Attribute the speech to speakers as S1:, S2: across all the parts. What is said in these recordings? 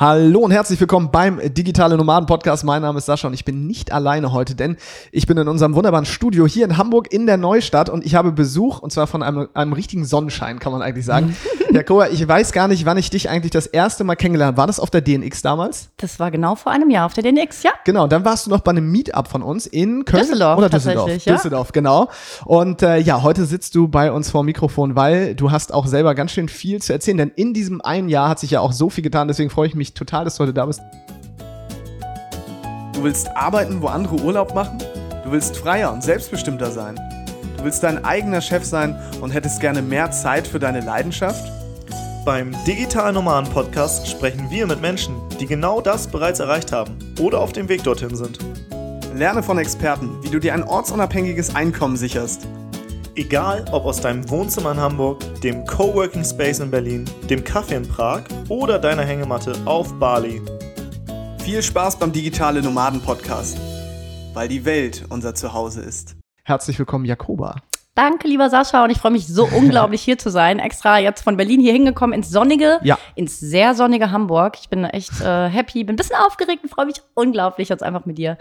S1: Hallo und herzlich willkommen beim Digitale Nomaden Podcast. Mein Name ist Sascha und ich bin nicht alleine heute, denn ich bin in unserem wunderbaren Studio hier in Hamburg in der Neustadt und ich habe Besuch und zwar von einem, einem richtigen Sonnenschein, kann man eigentlich sagen. Jakoba, ich weiß gar nicht, wann ich dich eigentlich das erste Mal kennengelernt habe. War das auf der DNX damals?
S2: Das war genau vor einem Jahr auf der DNX, ja.
S1: Genau, dann warst du noch bei einem Meetup von uns in Köln
S2: Düsseldorf,
S1: oder Düsseldorf.
S2: ja.
S1: Düsseldorf, genau. Und äh, ja, heute sitzt du bei uns vor dem Mikrofon, weil du hast auch selber ganz schön viel zu erzählen, denn in diesem einen Jahr hat sich ja auch so viel getan. Deswegen freue ich mich total, dass du heute da bist. Du willst arbeiten, wo andere Urlaub machen? Du willst freier und selbstbestimmter sein? Du willst dein eigener Chef sein und hättest gerne mehr Zeit für deine Leidenschaft?
S3: Beim Digital Nomaden Podcast sprechen wir mit Menschen, die genau das bereits erreicht haben oder auf dem Weg dorthin sind.
S1: Lerne von Experten, wie du dir ein ortsunabhängiges Einkommen sicherst.
S3: Egal ob aus deinem Wohnzimmer in Hamburg, dem Coworking Space in Berlin, dem Café in Prag oder deiner Hängematte auf Bali.
S1: Viel Spaß beim Digitale Nomaden Podcast, weil die Welt unser Zuhause ist. Herzlich willkommen, Jakoba.
S2: Danke, lieber Sascha, und ich freue mich so unglaublich hier zu sein. Extra jetzt von Berlin hier hingekommen ins sonnige,
S1: Ja.
S2: ins sehr sonnige Hamburg. Ich bin echt äh, happy, bin ein bisschen aufgeregt und freue mich unglaublich, jetzt einfach mit dir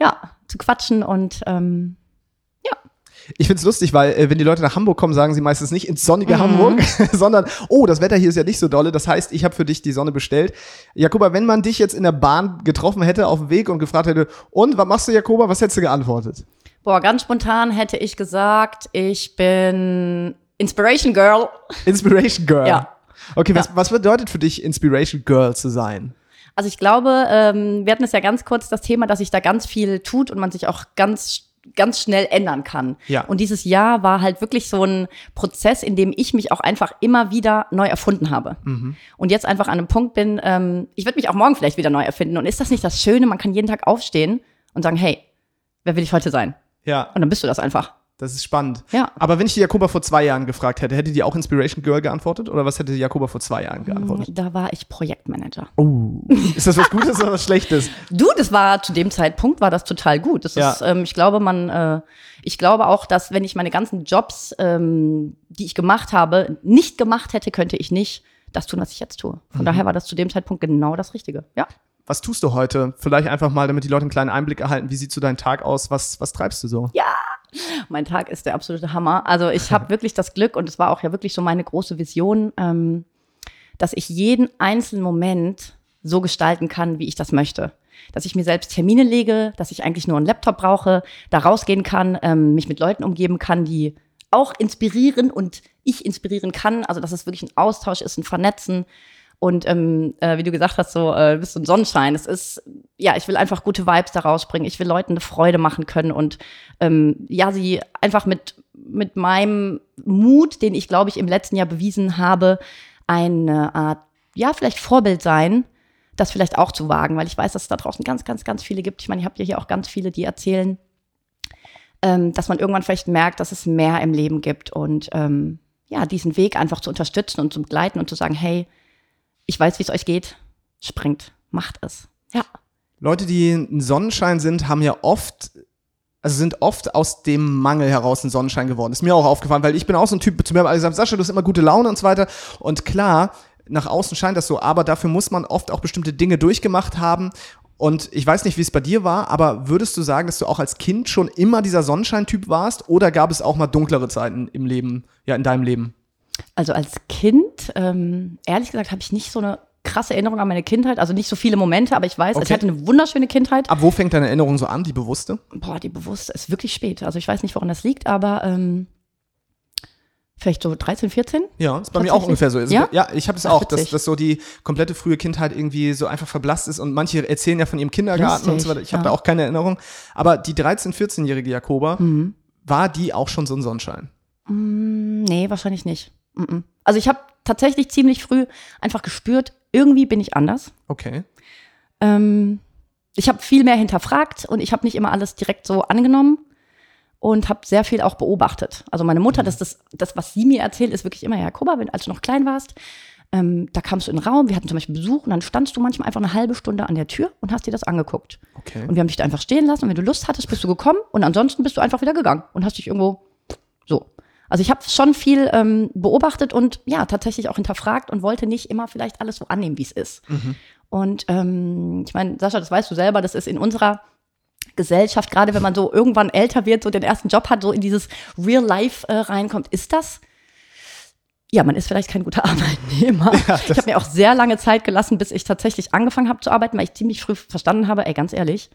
S2: ja, zu quatschen und ähm,
S1: Ich find's lustig, weil äh, wenn die Leute nach Hamburg kommen, sagen sie meistens nicht ins sonnige
S2: Mhm.
S1: Hamburg, sondern oh, das Wetter hier ist ja nicht so dolle. Das heißt, ich habe für dich die Sonne bestellt. Jakoba, wenn man dich jetzt in der Bahn getroffen hätte auf dem Weg und gefragt hätte, und was machst du, Jakoba? Was hättest du geantwortet?
S2: boah, ganz spontan hätte ich gesagt, ich bin Inspiration Girl.
S1: Inspiration Girl.
S2: Ja.
S1: Okay, was, was bedeutet für dich Inspiration Girl zu sein?
S2: Also ich glaube, ähm, wir hatten es ja ganz kurz das Thema, dass sich da ganz viel tut und man sich auch ganz ganz schnell ändern kann.
S1: Ja.
S2: Und dieses Jahr war halt wirklich so ein Prozess, in dem ich mich auch einfach immer wieder neu erfunden habe.
S1: Mhm.
S2: Und jetzt einfach an einem Punkt bin, ähm, ich würde mich auch morgen vielleicht wieder neu erfinden. Und ist das nicht das Schöne? Man kann jeden Tag aufstehen und sagen, hey, wer will ich heute sein?
S1: Ja,
S2: Und dann bist du das einfach.
S1: Das ist spannend.
S2: Ja.
S1: Aber wenn ich die Jakoba vor zwei Jahren gefragt hätte, hätte die auch Inspiration Girl geantwortet? Oder was hätte die Jakoba vor zwei Jahren geantwortet?
S2: Da war ich Projektmanager.
S1: Oh. Ist das was Gutes oder was Schlechtes?
S2: Du, das war zu dem Zeitpunkt war das total gut. Das
S1: Ja.
S2: ist, ähm, ich glaube, man, äh, ich glaube auch, dass wenn ich meine ganzen Jobs, ähm, die ich gemacht habe, nicht gemacht hätte, könnte ich nicht das tun, was ich jetzt tue. Von daher war das zu dem Zeitpunkt genau das Richtige. Ja.
S1: Was tust du heute? Vielleicht einfach mal, damit die Leute einen kleinen Einblick erhalten. Wie sieht so dein Tag aus? Was, was treibst du so?
S2: Mein Tag ist der absolute Hammer. Also ich habe wirklich das Glück und es war auch ja wirklich so meine große Vision, ähm, dass ich jeden einzelnen Moment so gestalten kann, wie ich das möchte. Dass ich mir selbst Termine lege, dass ich eigentlich nur einen Laptop brauche, da rausgehen kann, ähm, mich mit Leuten umgeben kann, die auch inspirieren und ich inspirieren kann. Also dass es wirklich ein Austausch ist, ein Vernetzen. Und ähm, äh, wie du gesagt hast, so äh, du bist so ein Sonnenschein. Es ist, ja, ich will einfach gute Vibes da rausbringen. Ich will Leuten eine Freude machen können und ähm, ja, sie einfach mit, mit meinem Mut, den ich, glaube ich, im letzten Jahr bewiesen habe, eine Art, ja, vielleicht Vorbild sein, das vielleicht auch zu wagen, weil ich weiß, dass es da draußen ganz, ganz, ganz viele gibt. Ich meine, ihr habt ja hier auch ganz viele, die erzählen, ähm, dass man irgendwann vielleicht merkt, dass es mehr im Leben gibt und ähm, ja, diesen Weg einfach zu unterstützen und zu begleiten und zu sagen, hey, ich weiß, wie es euch geht, springt, macht es. Ja.
S1: Leute, die ein Sonnenschein sind, haben ja oft, also sind oft aus dem Mangel heraus ein Sonnenschein geworden. Ist mir auch aufgefallen, weil ich bin auch so ein Typ, zu mir haben alle gesagt, Sascha, du hast immer gute Laune und so weiter. Und klar, nach außen scheint das so, aber dafür muss man oft auch bestimmte Dinge durchgemacht haben. Und ich weiß nicht, wie es bei dir war, aber würdest du sagen, dass du auch als Kind schon immer dieser Sonnenschein-Typ warst? Oder gab es auch mal dunklere Zeiten im Leben, ja, in deinem Leben?
S2: Also als Kind, ähm, ehrlich gesagt, habe ich nicht so eine krasse Erinnerung an meine Kindheit. Also nicht so viele Momente, aber ich weiß, also ich
S1: Okay.
S2: hatte eine wunderschöne Kindheit.
S1: Ab wo fängt deine Erinnerung so an, die bewusste?
S2: Boah, die bewusste ist wirklich spät. Also ich weiß nicht, woran das liegt, aber ähm, vielleicht so 13, 14.
S1: Ja, ist bei mir auch ungefähr so. Ist
S2: Ja?
S1: ja, ich habe es
S2: Ach,
S1: auch, dass, dass so die komplette frühe Kindheit irgendwie so einfach verblasst ist und manche erzählen ja von ihrem Kindergarten und so
S2: Lustig,
S1: weiter. Ich habe
S2: ja.
S1: da auch keine Erinnerung. Aber die 13-, 14-jährige Jakoba,
S2: Mhm.
S1: war die auch schon so ein Sonnenschein?
S2: Mm, nee, wahrscheinlich nicht. Mhm. Also ich habe tatsächlich ziemlich früh einfach gespürt, irgendwie bin ich anders.
S1: Okay.
S2: Ähm, ich habe viel mehr hinterfragt und ich habe nicht immer alles direkt so angenommen und habe sehr viel auch beobachtet. Also meine Mutter, das, das, das, was sie mir erzählt, ist wirklich immer, ja, Jakoba, wenn, als du noch klein warst, ähm, da kamst du in den Raum, wir hatten zum Beispiel Besuch und dann standst du manchmal einfach eine halbe Stunde an der Tür und hast dir das angeguckt.
S1: Okay.
S2: Und wir haben dich da einfach stehen lassen und wenn du Lust hattest, bist du gekommen und ansonsten bist du einfach wieder gegangen und hast dich irgendwo so. Also ich habe schon viel ähm, beobachtet und ja, tatsächlich auch hinterfragt und wollte nicht immer vielleicht alles so annehmen, wie es ist. Und ähm, ich meine, Sascha, das weißt du selber, das ist in unserer Gesellschaft, gerade wenn man so irgendwann älter wird, so den ersten Job hat, so in dieses Real Life äh, reinkommt, ist das ja, man ist vielleicht kein guter Arbeitnehmer. ich habe mir auch sehr lange Zeit gelassen, bis ich tatsächlich angefangen habe zu arbeiten, weil ich ziemlich früh verstanden habe, ey, ganz ehrlich,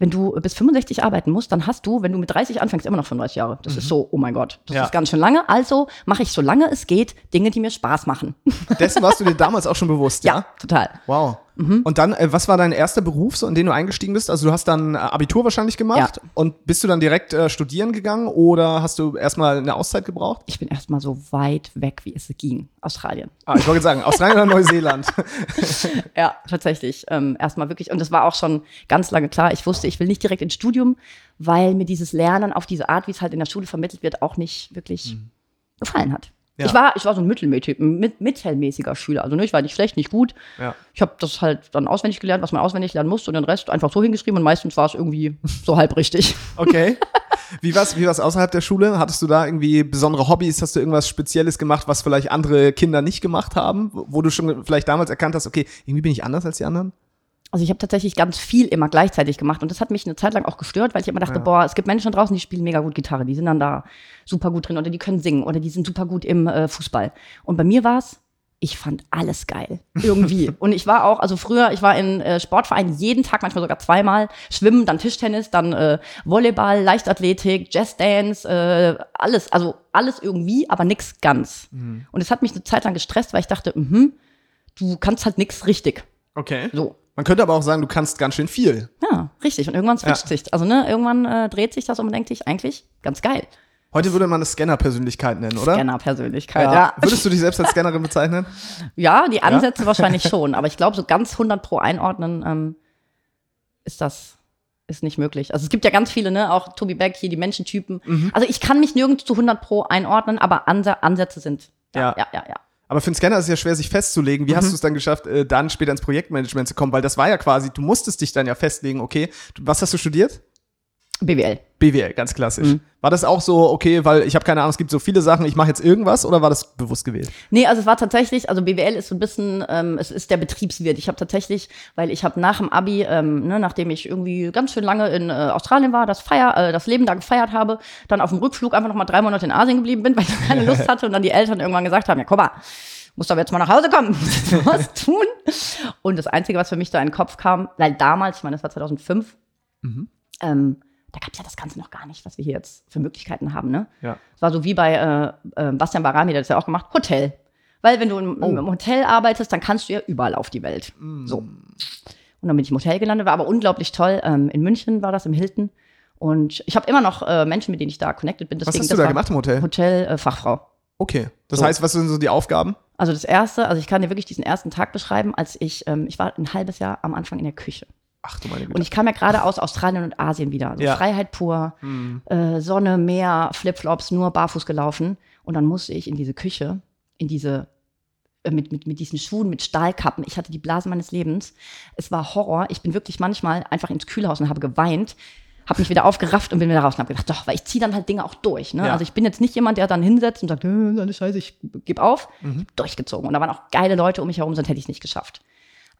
S2: wenn du bis 65 arbeiten musst, dann hast du, wenn du mit 30 anfängst, immer noch 35 Jahre. Das ist so, oh mein Gott, das
S1: Ja.
S2: ist ganz schön lange. Also mache ich, solange es geht, Dinge, die mir Spaß machen.
S1: Dessen warst du dir damals auch schon bewusst, ja?
S2: ja, total.
S1: Wow.
S2: Mhm.
S1: Und dann, äh, was war dein erster Beruf, so, in den du eingestiegen bist? Also du hast dann äh, Abitur wahrscheinlich gemacht
S2: Ja.
S1: und bist du dann direkt äh, studieren gegangen oder hast du erstmal eine Auszeit gebraucht?
S2: Ich bin erstmal so weit weg, wie es ging. Australien.
S1: Ah, ich wollte sagen, Australien oder Neuseeland?
S2: Ja, tatsächlich. Ähm, erstmal wirklich. Und das war auch schon ganz lange klar. Ich wusste, ich will nicht direkt ins Studium, weil mir dieses Lernen auf diese Art, wie es halt in der Schule vermittelt wird, auch nicht wirklich gefallen hat.
S1: Ja.
S2: Ich, war, ich war so ein mittelmäßig, mit, mittelmäßiger Schüler. Also ne, ich war nicht schlecht, nicht gut.
S1: Ja.
S2: Ich habe das halt dann auswendig gelernt, was man auswendig lernen musste und den Rest einfach so hingeschrieben und meistens war es irgendwie so halb richtig.
S1: Okay. Wie war's, wie war's außerhalb der Schule? Hattest du da irgendwie besondere Hobbys? Hast du irgendwas Spezielles gemacht, was vielleicht andere Kinder nicht gemacht haben? Wo du schon vielleicht damals erkannt hast, okay, irgendwie bin ich anders als die anderen?
S2: Also ich habe tatsächlich ganz viel immer gleichzeitig gemacht und das hat mich eine Zeit lang auch gestört, weil ich immer dachte, boah, es gibt Menschen draußen, die spielen mega gut Gitarre, die sind dann da super gut drin oder die können singen oder die sind super gut im äh, Fußball. Und bei mir war es, ich fand alles geil irgendwie. und ich war auch, also früher, ich war in äh, Sportvereinen jeden Tag, manchmal sogar zweimal, Schwimmen, dann Tischtennis, dann äh, Volleyball, Leichtathletik, Jazzdance, äh, alles, also alles irgendwie, aber nix ganz. Und es hat mich eine Zeit lang gestresst, weil ich dachte, mhm, du kannst halt nix richtig.
S1: Okay.
S2: So.
S1: Man könnte aber auch sagen, du kannst ganz schön viel.
S2: Ja, richtig. Und irgendwann switcht sich. Also, ne, irgendwann äh, dreht sich das und man denkt sich, eigentlich ganz geil.
S1: Heute würde man eine Scanner-Persönlichkeit nennen, oder?
S2: Scanner-Persönlichkeit,
S1: Ja.
S2: ja.
S1: Würdest du dich selbst als Scannerin bezeichnen?
S2: Ja, die Ansätze wahrscheinlich schon. Aber ich glaube, so ganz 100 pro einordnen ähm, ist das ist nicht möglich. Also es gibt ja ganz viele, ne, auch Tobi Beck hier, die Menschentypen.
S1: Mhm.
S2: Also ich kann mich nirgends zu 100 pro einordnen, aber Ansätze sind.
S1: Ja.
S2: ja, ja. ja.
S1: Aber für einen Scanner ist es ja schwer, sich festzulegen. Wie hast du es dann geschafft, äh, dann später ins Projektmanagement zu kommen? Weil das war ja quasi, du musstest dich dann ja festlegen, okay, du, was hast du studiert?
S2: BWL.
S1: BWL, ganz klassisch.
S2: Mhm.
S1: War das auch so, okay, weil ich habe keine Ahnung, es gibt so viele Sachen, ich mache jetzt irgendwas oder war das bewusst gewählt?
S2: Nee, also es war tatsächlich, also BWL ist so ein bisschen, ähm, es ist der Betriebswirt. Ich habe tatsächlich, weil ich habe nach dem Abi, ähm, ne, nachdem ich irgendwie ganz schön lange in äh, Australien war, das Feier, äh, das Leben da gefeiert habe, dann auf dem Rückflug einfach noch mal drei Monate in Asien geblieben bin, weil ich keine Lust hatte und dann die Eltern irgendwann gesagt haben, ja guck mal, musst aber jetzt mal nach Hause kommen, was tun. Und das Einzige, was für mich da in den Kopf kam, weil damals, ich meine, das war 2005, ähm, da gab es ja das Ganze noch gar nicht, was wir hier jetzt für Möglichkeiten haben, ne?
S1: Ja.
S2: Es war so wie bei äh, äh, Bastian Barami, der hat das ja auch gemacht, Hotel. Weil wenn du im, im Hotel arbeitest, dann kannst du ja überall auf die Welt. So. Und dann bin ich im Hotel gelandet, war aber unglaublich toll. Ähm, in München war das, im Hilton. Und ich habe immer noch äh, Menschen, mit denen ich da connected bin.
S1: Was
S2: Deswegen,
S1: hast du
S2: das
S1: da gemacht im Hotel?
S2: Hotel-Fachfrau.
S1: Okay. Das
S2: So.
S1: heißt, was sind so die Aufgaben?
S2: Also das erste, also ich kann dir wirklich diesen ersten Tag beschreiben, als ich, ähm, ich war ein halbes Jahr am Anfang in der Küche.
S1: Ach du meine Güte.
S2: Und ich kam ja gerade aus Australien und Asien wieder. Also
S1: Ja.
S2: Freiheit pur, äh, Sonne, Meer, Flipflops, nur barfuß gelaufen. Und dann musste ich in diese Küche, in diese, äh, mit, mit, mit diesen Schuhen, mit Stahlkappen. Ich hatte die Blase meines Lebens. Es war Horror. Ich bin wirklich manchmal einfach ins Kühlhaus und habe geweint. Habe mich wieder aufgerafft und bin wieder raus und habe gedacht, doch, weil ich ziehe dann halt Dinge auch durch. Ne?
S1: Ja.
S2: Also ich bin jetzt nicht jemand, der dann hinsetzt und sagt, äh, alles scheiße, ich gebe auf.
S1: Mhm.
S2: Ich durchgezogen. Und da waren auch geile Leute um mich herum, sonst hätte ich es nicht geschafft.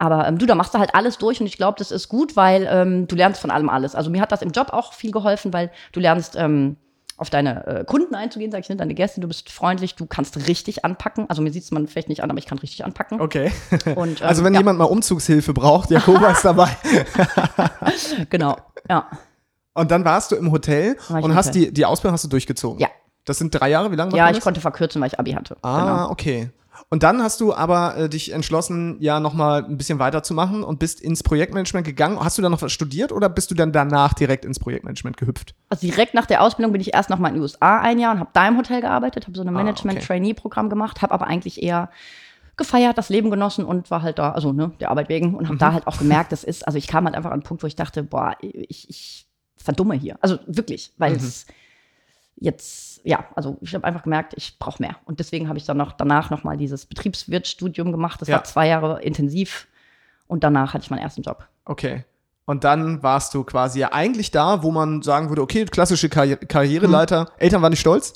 S2: Aber ähm, du, da machst du halt alles durch und ich glaube, das ist gut, weil ähm, du lernst von allem alles. Also mir hat das im Job auch viel geholfen, weil du lernst ähm, auf deine äh, Kunden einzugehen, sag ich, ne, deine Gäste, du bist freundlich, du kannst richtig anpacken. Also mir sieht es man vielleicht nicht an, aber ich kann richtig anpacken.
S1: Okay.
S2: Und, ähm,
S1: also wenn
S2: ja.
S1: jemand mal Umzugshilfe braucht, Jakoba ist dabei.
S2: Genau, ja.
S1: Und dann warst du im Hotel
S2: War ich
S1: und
S2: im
S1: hast
S2: Hotel.
S1: die, die Ausbildung hast du durchgezogen.
S2: Ja.
S1: Das sind drei Jahre, wie lange? macht
S2: Ja,
S1: man
S2: ich
S1: das?
S2: konnte verkürzen, weil ich Abi hatte.
S1: Ah,
S2: Genau.
S1: okay. Und dann hast du aber äh, dich entschlossen, ja nochmal ein bisschen weiterzumachen und bist ins Projektmanagement gegangen. Hast du dann noch was studiert oder bist du dann danach direkt ins Projektmanagement gehüpft?
S2: Also direkt nach der Ausbildung bin ich erst noch mal in die USA ein Jahr und habe da im Hotel gearbeitet, habe so ein
S1: Ah.
S2: Management-Trainee-Programm gemacht, habe aber eigentlich eher gefeiert, das Leben genossen und war halt da, also ne, der Arbeit wegen und habe da halt auch gemerkt, das ist, also ich kam halt einfach an einen Punkt, wo ich dachte, boah, ich, ich verdumme hier. Also wirklich, weil es jetzt, ja, also ich habe einfach gemerkt, ich brauche mehr. Und deswegen habe ich dann noch danach noch mal dieses Betriebswirtstudium gemacht. Das
S1: Ja.
S2: war zwei Jahre intensiv und danach hatte ich meinen ersten Job.
S1: Okay. Und dann warst du quasi ja eigentlich da, wo man sagen würde, okay, klassische Karri Karriereleiter. Eltern waren nicht stolz?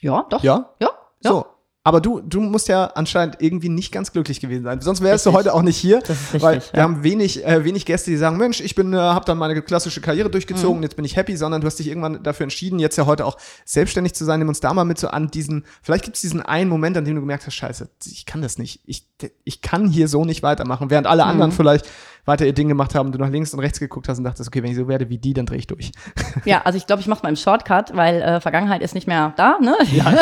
S2: Ja, doch.
S1: Ja?
S2: Ja. ja.
S1: So. Aber du, du musst ja anscheinend irgendwie nicht ganz glücklich gewesen sein. Sonst wärst du
S2: Richtig.
S1: heute auch nicht hier.
S2: Das ist richtig,
S1: weil wir
S2: ja.
S1: haben wenig, äh, wenig Gäste, die sagen, Mensch, ich bin, äh, habe dann meine klassische Karriere durchgezogen,
S2: Mhm.
S1: jetzt bin ich happy, sondern du hast dich irgendwann dafür entschieden, jetzt ja heute auch selbstständig zu sein. Nimm uns da mal mit so an diesen, vielleicht gibt es diesen einen Moment, an dem du gemerkt hast, scheiße, ich kann das nicht. Ich, ich kann hier so nicht weitermachen. Während alle anderen
S2: Mhm.
S1: vielleicht weiter ihr Ding gemacht haben, du nach links und rechts geguckt hast und dachtest, okay, wenn ich so werde wie die, dann drehe ich durch.
S2: Ja, also ich glaube, ich mache mal im Shortcut, weil äh, Vergangenheit ist nicht mehr da. Ne?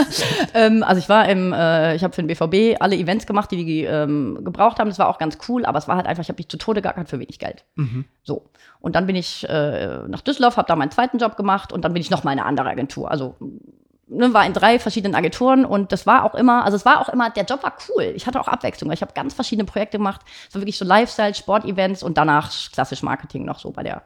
S2: ähm, also ich war im, äh, ich habe für den BVB alle Events gemacht, die wir ähm, gebraucht haben. Das war auch ganz cool, aber es war halt einfach, ich habe mich zu Tode geackert für wenig Geld. So. Und dann bin ich äh, nach Düsseldorf, habe da meinen zweiten Job gemacht und dann bin ich noch mal in eine andere Agentur. Also ne, war in drei verschiedenen Agenturen und das war auch immer, also es war auch immer, der Job war cool. Ich hatte auch Abwechslung, weil ich habe ganz verschiedene Projekte gemacht. Es war wirklich so Lifestyle, Sportevents und danach klassisch Marketing noch so bei der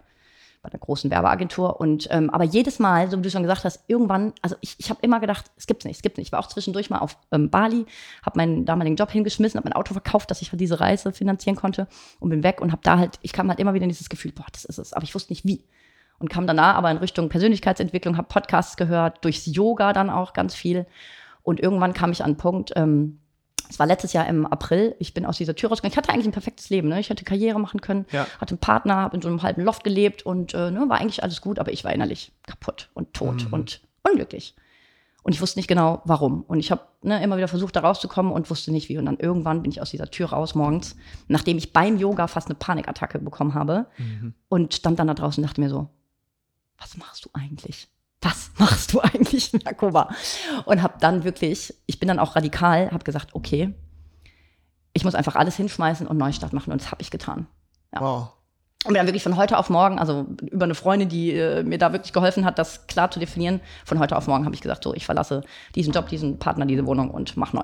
S2: bei der großen Werbeagentur. Und ähm, aber jedes Mal, so wie du schon gesagt hast, irgendwann, also ich, ich habe immer gedacht, es gibt's nicht, es gibt's nicht. Ich war auch zwischendurch mal auf ähm, Bali, habe meinen damaligen Job hingeschmissen, habe mein Auto verkauft, dass ich halt diese Reise finanzieren konnte und bin weg und habe da halt, ich kam halt immer wieder in dieses Gefühl, boah, das ist es, aber ich wusste nicht wie. Und kam danach aber in Richtung Persönlichkeitsentwicklung, habe Podcasts gehört, durchs Yoga dann auch ganz viel. Und irgendwann kam ich an einen Punkt, ähm, es war letztes Jahr im April, ich bin aus dieser Tür rausgegangen. Ich hatte eigentlich ein perfektes Leben. Ne? Ich hätte Karriere machen können,
S1: Ja.
S2: hatte einen Partner, habe in so einem halben Loft gelebt und äh, ne, war eigentlich alles gut, aber ich war innerlich kaputt und tot und unglücklich. Und ich wusste nicht genau, warum. Und ich habe ne, immer wieder versucht, da rauszukommen und wusste nicht wie. Und dann irgendwann bin ich aus dieser Tür raus morgens, nachdem ich beim Yoga fast eine Panikattacke bekommen habe und stand dann da draußen und dachte mir so, was machst du eigentlich? Was machst du eigentlich, Jakoba? Und habe dann wirklich, ich bin dann auch radikal, habe gesagt, okay, ich muss einfach alles hinschmeißen und Neustart machen. Und das habe ich getan. Ja.
S1: Wow.
S2: Und bin dann wirklich von heute auf morgen, also über eine Freundin, die äh, mir da wirklich geholfen hat, das klar zu definieren, von heute auf morgen habe ich gesagt, so, ich verlasse diesen Job, diesen Partner, diese Wohnung und mach neu.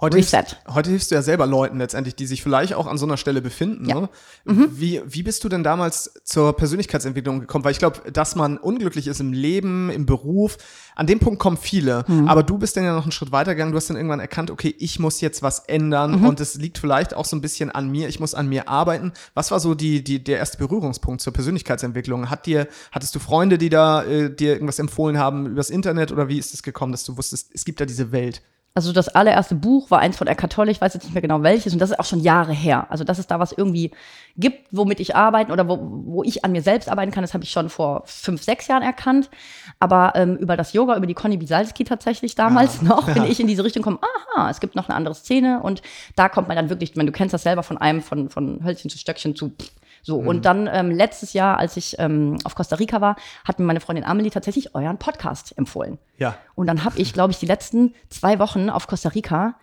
S1: Heute
S2: Reset.
S1: hilfst, heute hilfst du ja selber Leuten letztendlich, die sich vielleicht auch an so einer Stelle befinden.
S2: Ja.
S1: Ne? Wie, wie bist du denn damals zur Persönlichkeitsentwicklung gekommen? Weil ich glaube, dass man unglücklich ist im Leben, im Beruf, an dem Punkt kommen viele. Aber du bist dann ja noch einen Schritt weiter gegangen. Du hast dann irgendwann erkannt, okay, ich muss jetzt was ändern und es liegt vielleicht auch so ein bisschen an mir. Ich muss an mir arbeiten. Was war so die, die, der erste Berührungspunkt zur Persönlichkeitsentwicklung? Hat dir, hattest du Freunde, die da äh, dir irgendwas empfohlen haben übers Internet oder wie ist es gekommen, dass du wusstest, es gibt da diese Welt?
S2: Also das allererste Buch war eins von Eckhart Tolle, ich weiß jetzt nicht mehr genau welches, und das ist auch schon Jahre her. Also dass es da was irgendwie gibt, womit ich arbeiten oder wo, wo ich an mir selbst arbeiten kann, das habe ich schon vor fünf, sechs Jahren erkannt. Aber ähm, über das Yoga, über die Conny Bisalski tatsächlich damals noch, bin ich in diese Richtung gekommen, aha, es gibt noch eine andere Szene und da kommt man dann wirklich, ich meine, du kennst das selber von einem, von, von Hölzchen zu Stöckchen zu so, und dann ähm, letztes Jahr, als ich ähm, auf Costa Rica war, hat mir meine Freundin Amelie tatsächlich euren Podcast empfohlen.
S1: Ja.
S2: Und dann habe ich, glaube ich, die letzten zwei Wochen auf Costa Rica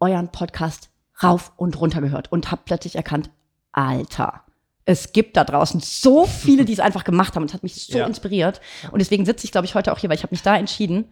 S2: euren Podcast rauf und runter gehört und habe plötzlich erkannt, Alter, es gibt da draußen so viele, die es einfach gemacht haben. Und es hat mich so
S1: Ja.
S2: inspiriert. Und deswegen sitze ich, glaube ich, heute auch hier, weil ich habe mich da entschieden,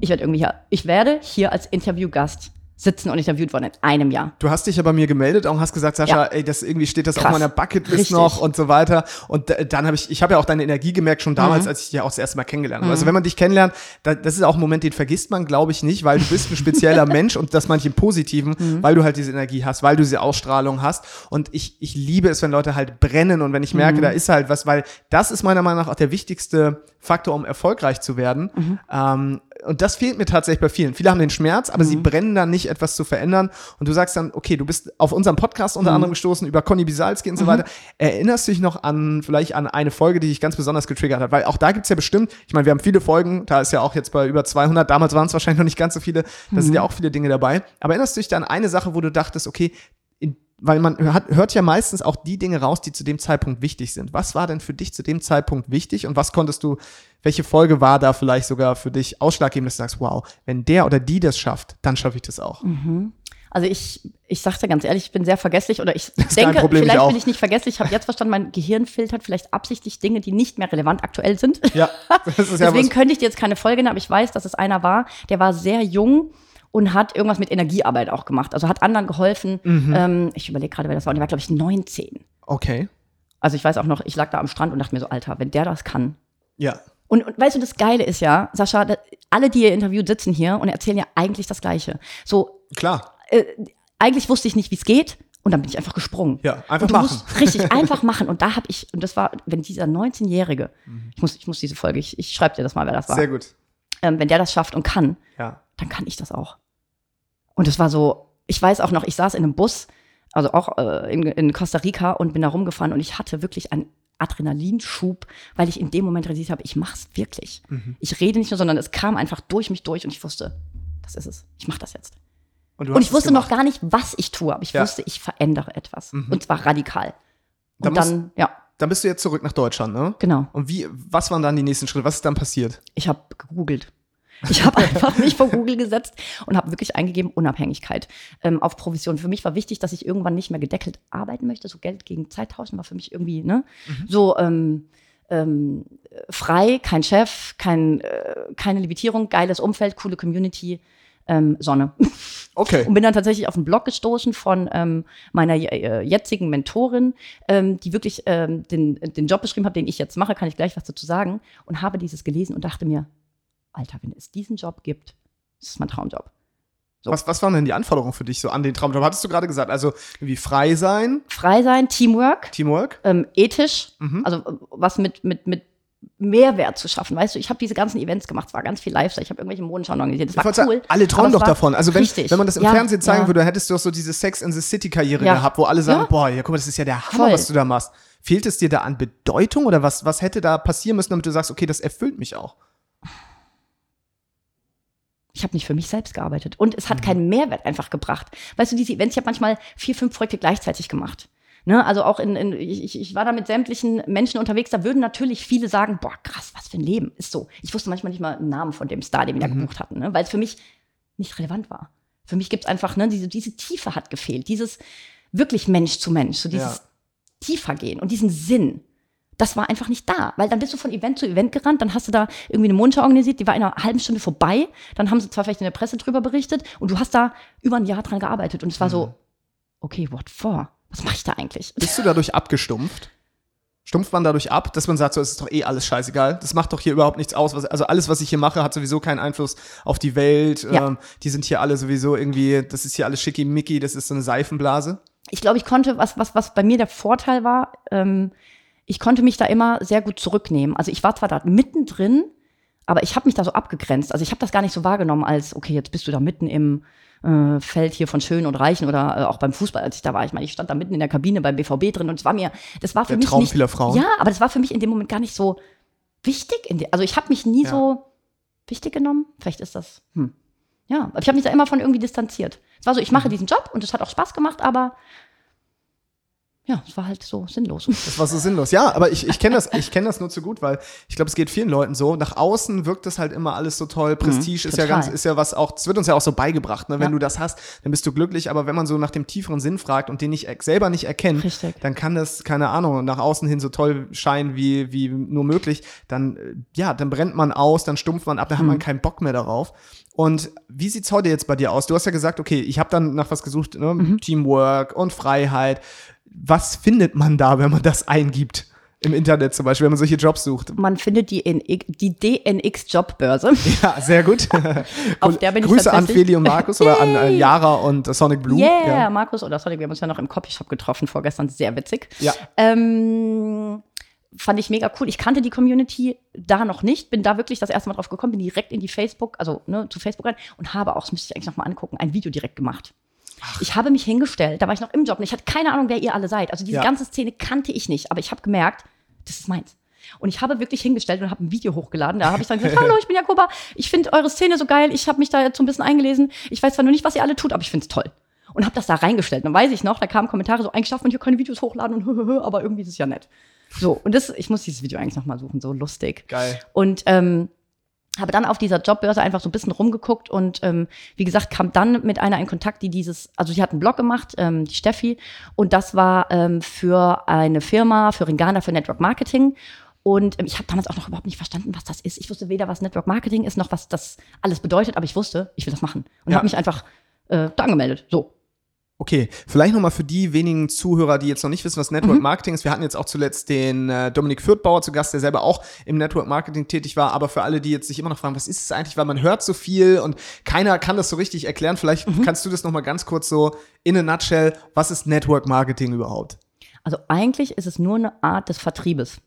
S2: ich werde irgendwie hier, ich werde hier als Interviewgast sitzen und interviewt worden in einem Jahr.
S1: Du hast dich ja bei mir gemeldet und hast gesagt, Sascha,
S2: Ja.
S1: ey, das irgendwie steht das auf
S2: Krass.
S1: meiner Bucketlist
S2: Richtig.
S1: noch und so weiter. Und dann habe ich, ich habe ja auch deine Energie gemerkt schon damals,
S2: Mhm.
S1: als ich dich ja auch das erste Mal kennengelernt habe. Also wenn man dich kennenlernt, da, das ist auch ein Moment, den vergisst man, glaube ich, nicht, weil du bist ein spezieller Mensch und das manche im Positiven,
S2: Mhm.
S1: weil du halt diese Energie hast, weil du diese Ausstrahlung hast. Und ich, ich liebe es, wenn Leute halt brennen und wenn ich merke,
S2: Mhm.
S1: da ist halt was, weil das ist meiner Meinung nach auch der wichtigste Faktor, um erfolgreich zu werden.
S2: Mhm.
S1: Ähm, und das fehlt mir tatsächlich bei vielen. Viele haben den Schmerz, aber sie
S2: Mhm.
S1: brennen dann nicht, etwas zu verändern. Und du sagst dann, okay, du bist auf unserem Podcast
S2: Mhm.
S1: unter anderem gestoßen über Conny Bisalski und so weiter. Erinnerst du dich noch an, vielleicht an eine Folge, die dich ganz besonders getriggert hat? Weil auch da gibt's ja bestimmt, ich meine, wir haben viele Folgen, da ist ja auch jetzt bei über 200, damals waren es wahrscheinlich noch nicht ganz so viele, da sind ja auch viele Dinge dabei. Aber erinnerst du dich an eine Sache, wo du dachtest, okay, weil man hört, hört ja meistens auch die Dinge raus, die zu dem Zeitpunkt wichtig sind. Was war denn für dich zu dem Zeitpunkt wichtig und was konntest du, welche Folge war da vielleicht sogar für dich ausschlaggebend, dass du sagst, wow, wenn der oder die das schafft, dann schaffe ich das auch.
S2: Also ich, ich sagte ganz ehrlich, ich bin sehr vergesslich oder ich denke,
S1: Problem, ich
S2: vielleicht
S1: auch.
S2: bin ich nicht vergesslich. Ich habe jetzt verstanden, mein Gehirn filtert vielleicht absichtlich Dinge, die nicht mehr relevant aktuell sind.
S1: Ja, das ist ja
S2: Deswegen könnte ich dir jetzt keine Folge nennen, aber ich weiß, dass es einer war, der war sehr jung und hat irgendwas mit Energiearbeit auch gemacht. Also hat anderen geholfen.
S1: Mhm.
S2: Ähm, ich überlege gerade, wer das war. Und der war, glaube ich, 19.
S1: Okay.
S2: Also ich weiß auch noch, ich lag da am Strand und dachte mir so, Alter, wenn der das kann.
S1: Ja.
S2: Und, und weißt du, das Geile ist ja, Sascha, alle, die ihr interviewt, sitzen hier und erzählen ja eigentlich das Gleiche. So,
S1: Klar.
S2: äh, eigentlich wusste ich nicht, wie es geht. Und dann bin ich einfach gesprungen.
S1: Ja, einfach machen.
S2: Musst, richtig, einfach machen. Und da habe ich, und das war, wenn dieser 19-Jährige, ich, muss, ich muss diese Folge, ich, ich schreibe dir das mal, wer das war.
S1: Sehr gut.
S2: ähm, wenn der das schafft und kann,
S1: Ja.
S2: Dann kann ich das auch. Und es war so, ich weiß auch noch, ich saß in einem Bus, also auch äh, in, in Costa Rica und bin da rumgefahren und ich hatte wirklich einen Adrenalinschub, weil ich in dem Moment realisiert habe, ich mach's wirklich.
S1: Mhm.
S2: Ich rede nicht nur, sondern es kam einfach durch mich durch und ich wusste, das ist es. Ich mache das jetzt. Und
S1: hast
S2: ich
S1: es
S2: wusste noch gar nicht, was ich tue, aber ich
S1: Ja.
S2: wusste, ich verändere etwas.
S1: Mhm.
S2: Und zwar radikal. Und
S1: muss-
S2: dann, ja,
S1: Dann bist du jetzt zurück nach Deutschland, ne?
S2: genau.
S1: Und wie, was waren dann die nächsten Schritte? Was ist dann passiert?
S2: Ich habe gegoogelt. Ich habe einfach mich vor Google gesetzt und habe wirklich eingegeben Unabhängigkeit ähm, auf Provision. Für mich war wichtig, dass ich irgendwann nicht mehr gedeckelt arbeiten möchte. So Geld gegen Zeit tauschen war für mich irgendwie ne so ähm, ähm, frei, kein Chef, kein, äh, keine Limitierung, geiles Umfeld, coole Community, ähm, Sonne.
S1: Okay.
S2: Und bin dann tatsächlich auf einen Blog gestoßen von ähm, meiner äh, jetzigen Mentorin, ähm, die wirklich ähm, den, den Job beschrieben hat, den ich jetzt mache, kann ich gleich was dazu sagen. Und habe dieses gelesen und dachte mir, Alter, wenn es diesen Job gibt, das ist mein Traumjob. So.
S1: Was, was waren denn die Anforderungen für dich so an den Traumjob? Hattest du gerade gesagt, also irgendwie frei sein,
S2: Frei sein, Teamwork,
S1: Teamwork?
S2: ähm, ethisch,
S1: Mhm.
S2: also äh, was mit, mit, mit Mehrwert zu schaffen. Weißt du, ich habe diese ganzen Events gemacht, es war ganz viel Lifestyle, ich habe irgendwelche Modenschauen organisiert, das
S1: Ich
S2: war cool.
S1: alle träumen doch davon. Also wenn,
S2: richtig.
S1: wenn man das im
S2: Ja,
S1: Fernsehen zeigen
S2: ja.
S1: würde, dann hättest du auch so diese Sex in the City Karriere
S2: Ja.
S1: gehabt, wo alle sagen, boah, ja, guck mal, das ist ja der Hammer,
S2: Voll.
S1: was du da machst. Fehlt es dir da an Bedeutung oder was, was hätte da passieren müssen, damit du sagst, okay, das erfüllt mich auch?
S2: Ich habe nicht für mich selbst gearbeitet. Und es
S1: Mhm.
S2: hat keinen Mehrwert einfach gebracht. Weißt du, diese Events, ich habe manchmal vier, fünf Projekte gleichzeitig gemacht. Ne, also auch in, in ich, ich- war da mit sämtlichen Menschen unterwegs, da würden natürlich viele sagen, boah, krass, was für ein Leben. Ist so. Ich wusste manchmal nicht mal den Namen von dem Star, den wir da
S1: Mhm.
S2: gebucht hatten, ne, weil es für mich nicht relevant war. Für mich gibt's einfach, ne, diese, diese Tiefe hat gefehlt, dieses wirklich Mensch zu Mensch, so dieses
S1: Ja.
S2: tiefer gehen und diesen Sinn. Das war einfach nicht da, weil dann bist du von Event zu Event gerannt, dann hast du da irgendwie eine Mondschau organisiert, die war in einer halben Stunde vorbei, dann haben sie zwar vielleicht in der Presse drüber berichtet und du hast da über ein Jahr dran gearbeitet und es war
S1: Mhm.
S2: so, okay, what for? Was mache ich da eigentlich?
S1: Bist du dadurch abgestumpft? Stumpft man dadurch ab, dass man sagt, so, es ist doch eh alles scheißegal. Das macht doch hier überhaupt nichts aus. Was, also alles, was ich hier mache, hat sowieso keinen Einfluss auf die Welt.
S2: Ja.
S1: Ähm, die sind hier alle sowieso irgendwie, das ist hier alles schickimicki, das ist so eine Seifenblase.
S2: Ich glaube, ich konnte, was, was, was bei mir der Vorteil war, ähm, ich konnte mich da immer sehr gut zurücknehmen. Also ich war zwar da mittendrin, aber ich habe mich da so abgegrenzt. Also ich habe das gar nicht so wahrgenommen als, okay, jetzt bist du da mitten im äh, Feld hier von Schönen und Reichen oder äh, auch beim Fußball, als ich da war. Ich meine, ich stand da mitten in der Kabine beim BVB drin und es war mir, das war für
S1: Der
S2: mich
S1: Traum
S2: nicht,
S1: vieler Frauen.
S2: Ja, aber das war für mich in dem Moment gar nicht so wichtig. In de, also ich habe mich nie
S1: Ja.
S2: so wichtig genommen. Vielleicht ist das, hm. Ja, aber ich habe mich da immer von irgendwie distanziert. Es war so, ich
S1: Mhm.
S2: mache diesen Job und es hat auch Spaß gemacht, aber ja, es war halt so sinnlos.
S1: Das war so sinnlos. Ja, aber ich, ich kenne das, ich kenne das nur zu gut, weil ich glaube, es geht vielen Leuten so. Nach außen wirkt das halt immer alles so toll. Prestige ist ja
S2: Mhm,
S1: ganz, ist ja was auch, es wird uns ja auch so beigebracht, ne? Wenn
S2: Ja.
S1: du das hast, dann bist du glücklich. Aber wenn man so nach dem tieferen Sinn fragt und den nicht er- selber nicht erkennt,
S2: Richtig.
S1: dann kann das, keine Ahnung, nach außen hin so toll scheinen wie, wie nur möglich. Dann, äh, ja, dann brennt man aus, dann stumpft man ab, dann hat
S2: Mhm.
S1: man keinen Bock mehr darauf. Und wie sieht's heute jetzt bei dir aus? Du hast ja gesagt, okay, ich habe dann nach was gesucht, ne?
S2: Mhm.
S1: Teamwork und Freiheit. Was findet man da, wenn man das eingibt? Im Internet zum Beispiel, wenn man solche Jobs sucht.
S2: Man findet die, NX, die DNX-Jobbörse.
S1: Ja, sehr gut.
S2: Auf der bin ich
S1: Grüße an
S2: tatsächlich-
S1: Feli und Markus oder an äh. Yara und äh, Sonic Blue.
S2: Yeah,
S1: Ja.
S2: Markus oder sorry, wir haben uns ja noch im Copyshop getroffen vorgestern, sehr witzig.
S1: Ja.
S2: Ähm, fand ich mega cool. Ich kannte die Community da noch nicht, bin da wirklich das erste Mal drauf gekommen, bin direkt in die Facebook, also ne, zu Facebook rein und habe auch, das müsste ich eigentlich noch mal angucken, ein Video direkt gemacht. Ich habe mich hingestellt, da war ich noch im Job und ich hatte keine Ahnung, wer ihr alle seid. Also diese
S1: Ja.
S2: ganze Szene kannte ich nicht, aber ich habe gemerkt, das ist meins. Und ich habe wirklich hingestellt und habe ein Video hochgeladen. Da habe ich dann gesagt, hallo, ich bin Jakoba, ich finde eure Szene so geil, ich habe mich da jetzt so ein bisschen eingelesen. Ich weiß zwar nur nicht, was ihr alle tut, aber ich finde es toll. Und habe das da reingestellt. Dann weiß ich noch, da kamen Kommentare so, eigentlich darf man hier keine Videos hochladen und aber irgendwie ist es ja nett. So, und das, ich muss dieses Video eigentlich noch mal suchen, so lustig.
S1: Geil.
S2: Und ähm, habe dann auf dieser Jobbörse einfach so ein bisschen rumgeguckt und ähm, wie gesagt, kam dann mit einer in Kontakt, die dieses, also sie hat einen Blog gemacht, ähm, die Steffi, und das war ähm, für eine Firma, für Ringana, für Network Marketing. Und ähm, ich habe damals auch noch überhaupt nicht verstanden, was das ist. Ich wusste weder, was Network Marketing ist, noch was das alles bedeutet, aber ich wusste, ich will das machen. Und
S1: Ja.
S2: habe mich einfach äh, da angemeldet. So.
S1: Okay, vielleicht nochmal für die wenigen Zuhörer, die jetzt noch nicht wissen, was
S2: Mhm.
S1: Network Marketing ist. Wir hatten jetzt auch zuletzt den äh, Dominik Fürthbauer zu Gast, der selber auch im Network Marketing tätig war. Aber für alle, die jetzt sich immer noch fragen, was ist es eigentlich, weil man hört so viel und keiner kann das so richtig erklären. Vielleicht
S2: Mhm.
S1: kannst du das nochmal ganz kurz so in a nutshell, was ist Network Marketing überhaupt?
S2: Also eigentlich ist es nur eine Art des Vertriebes.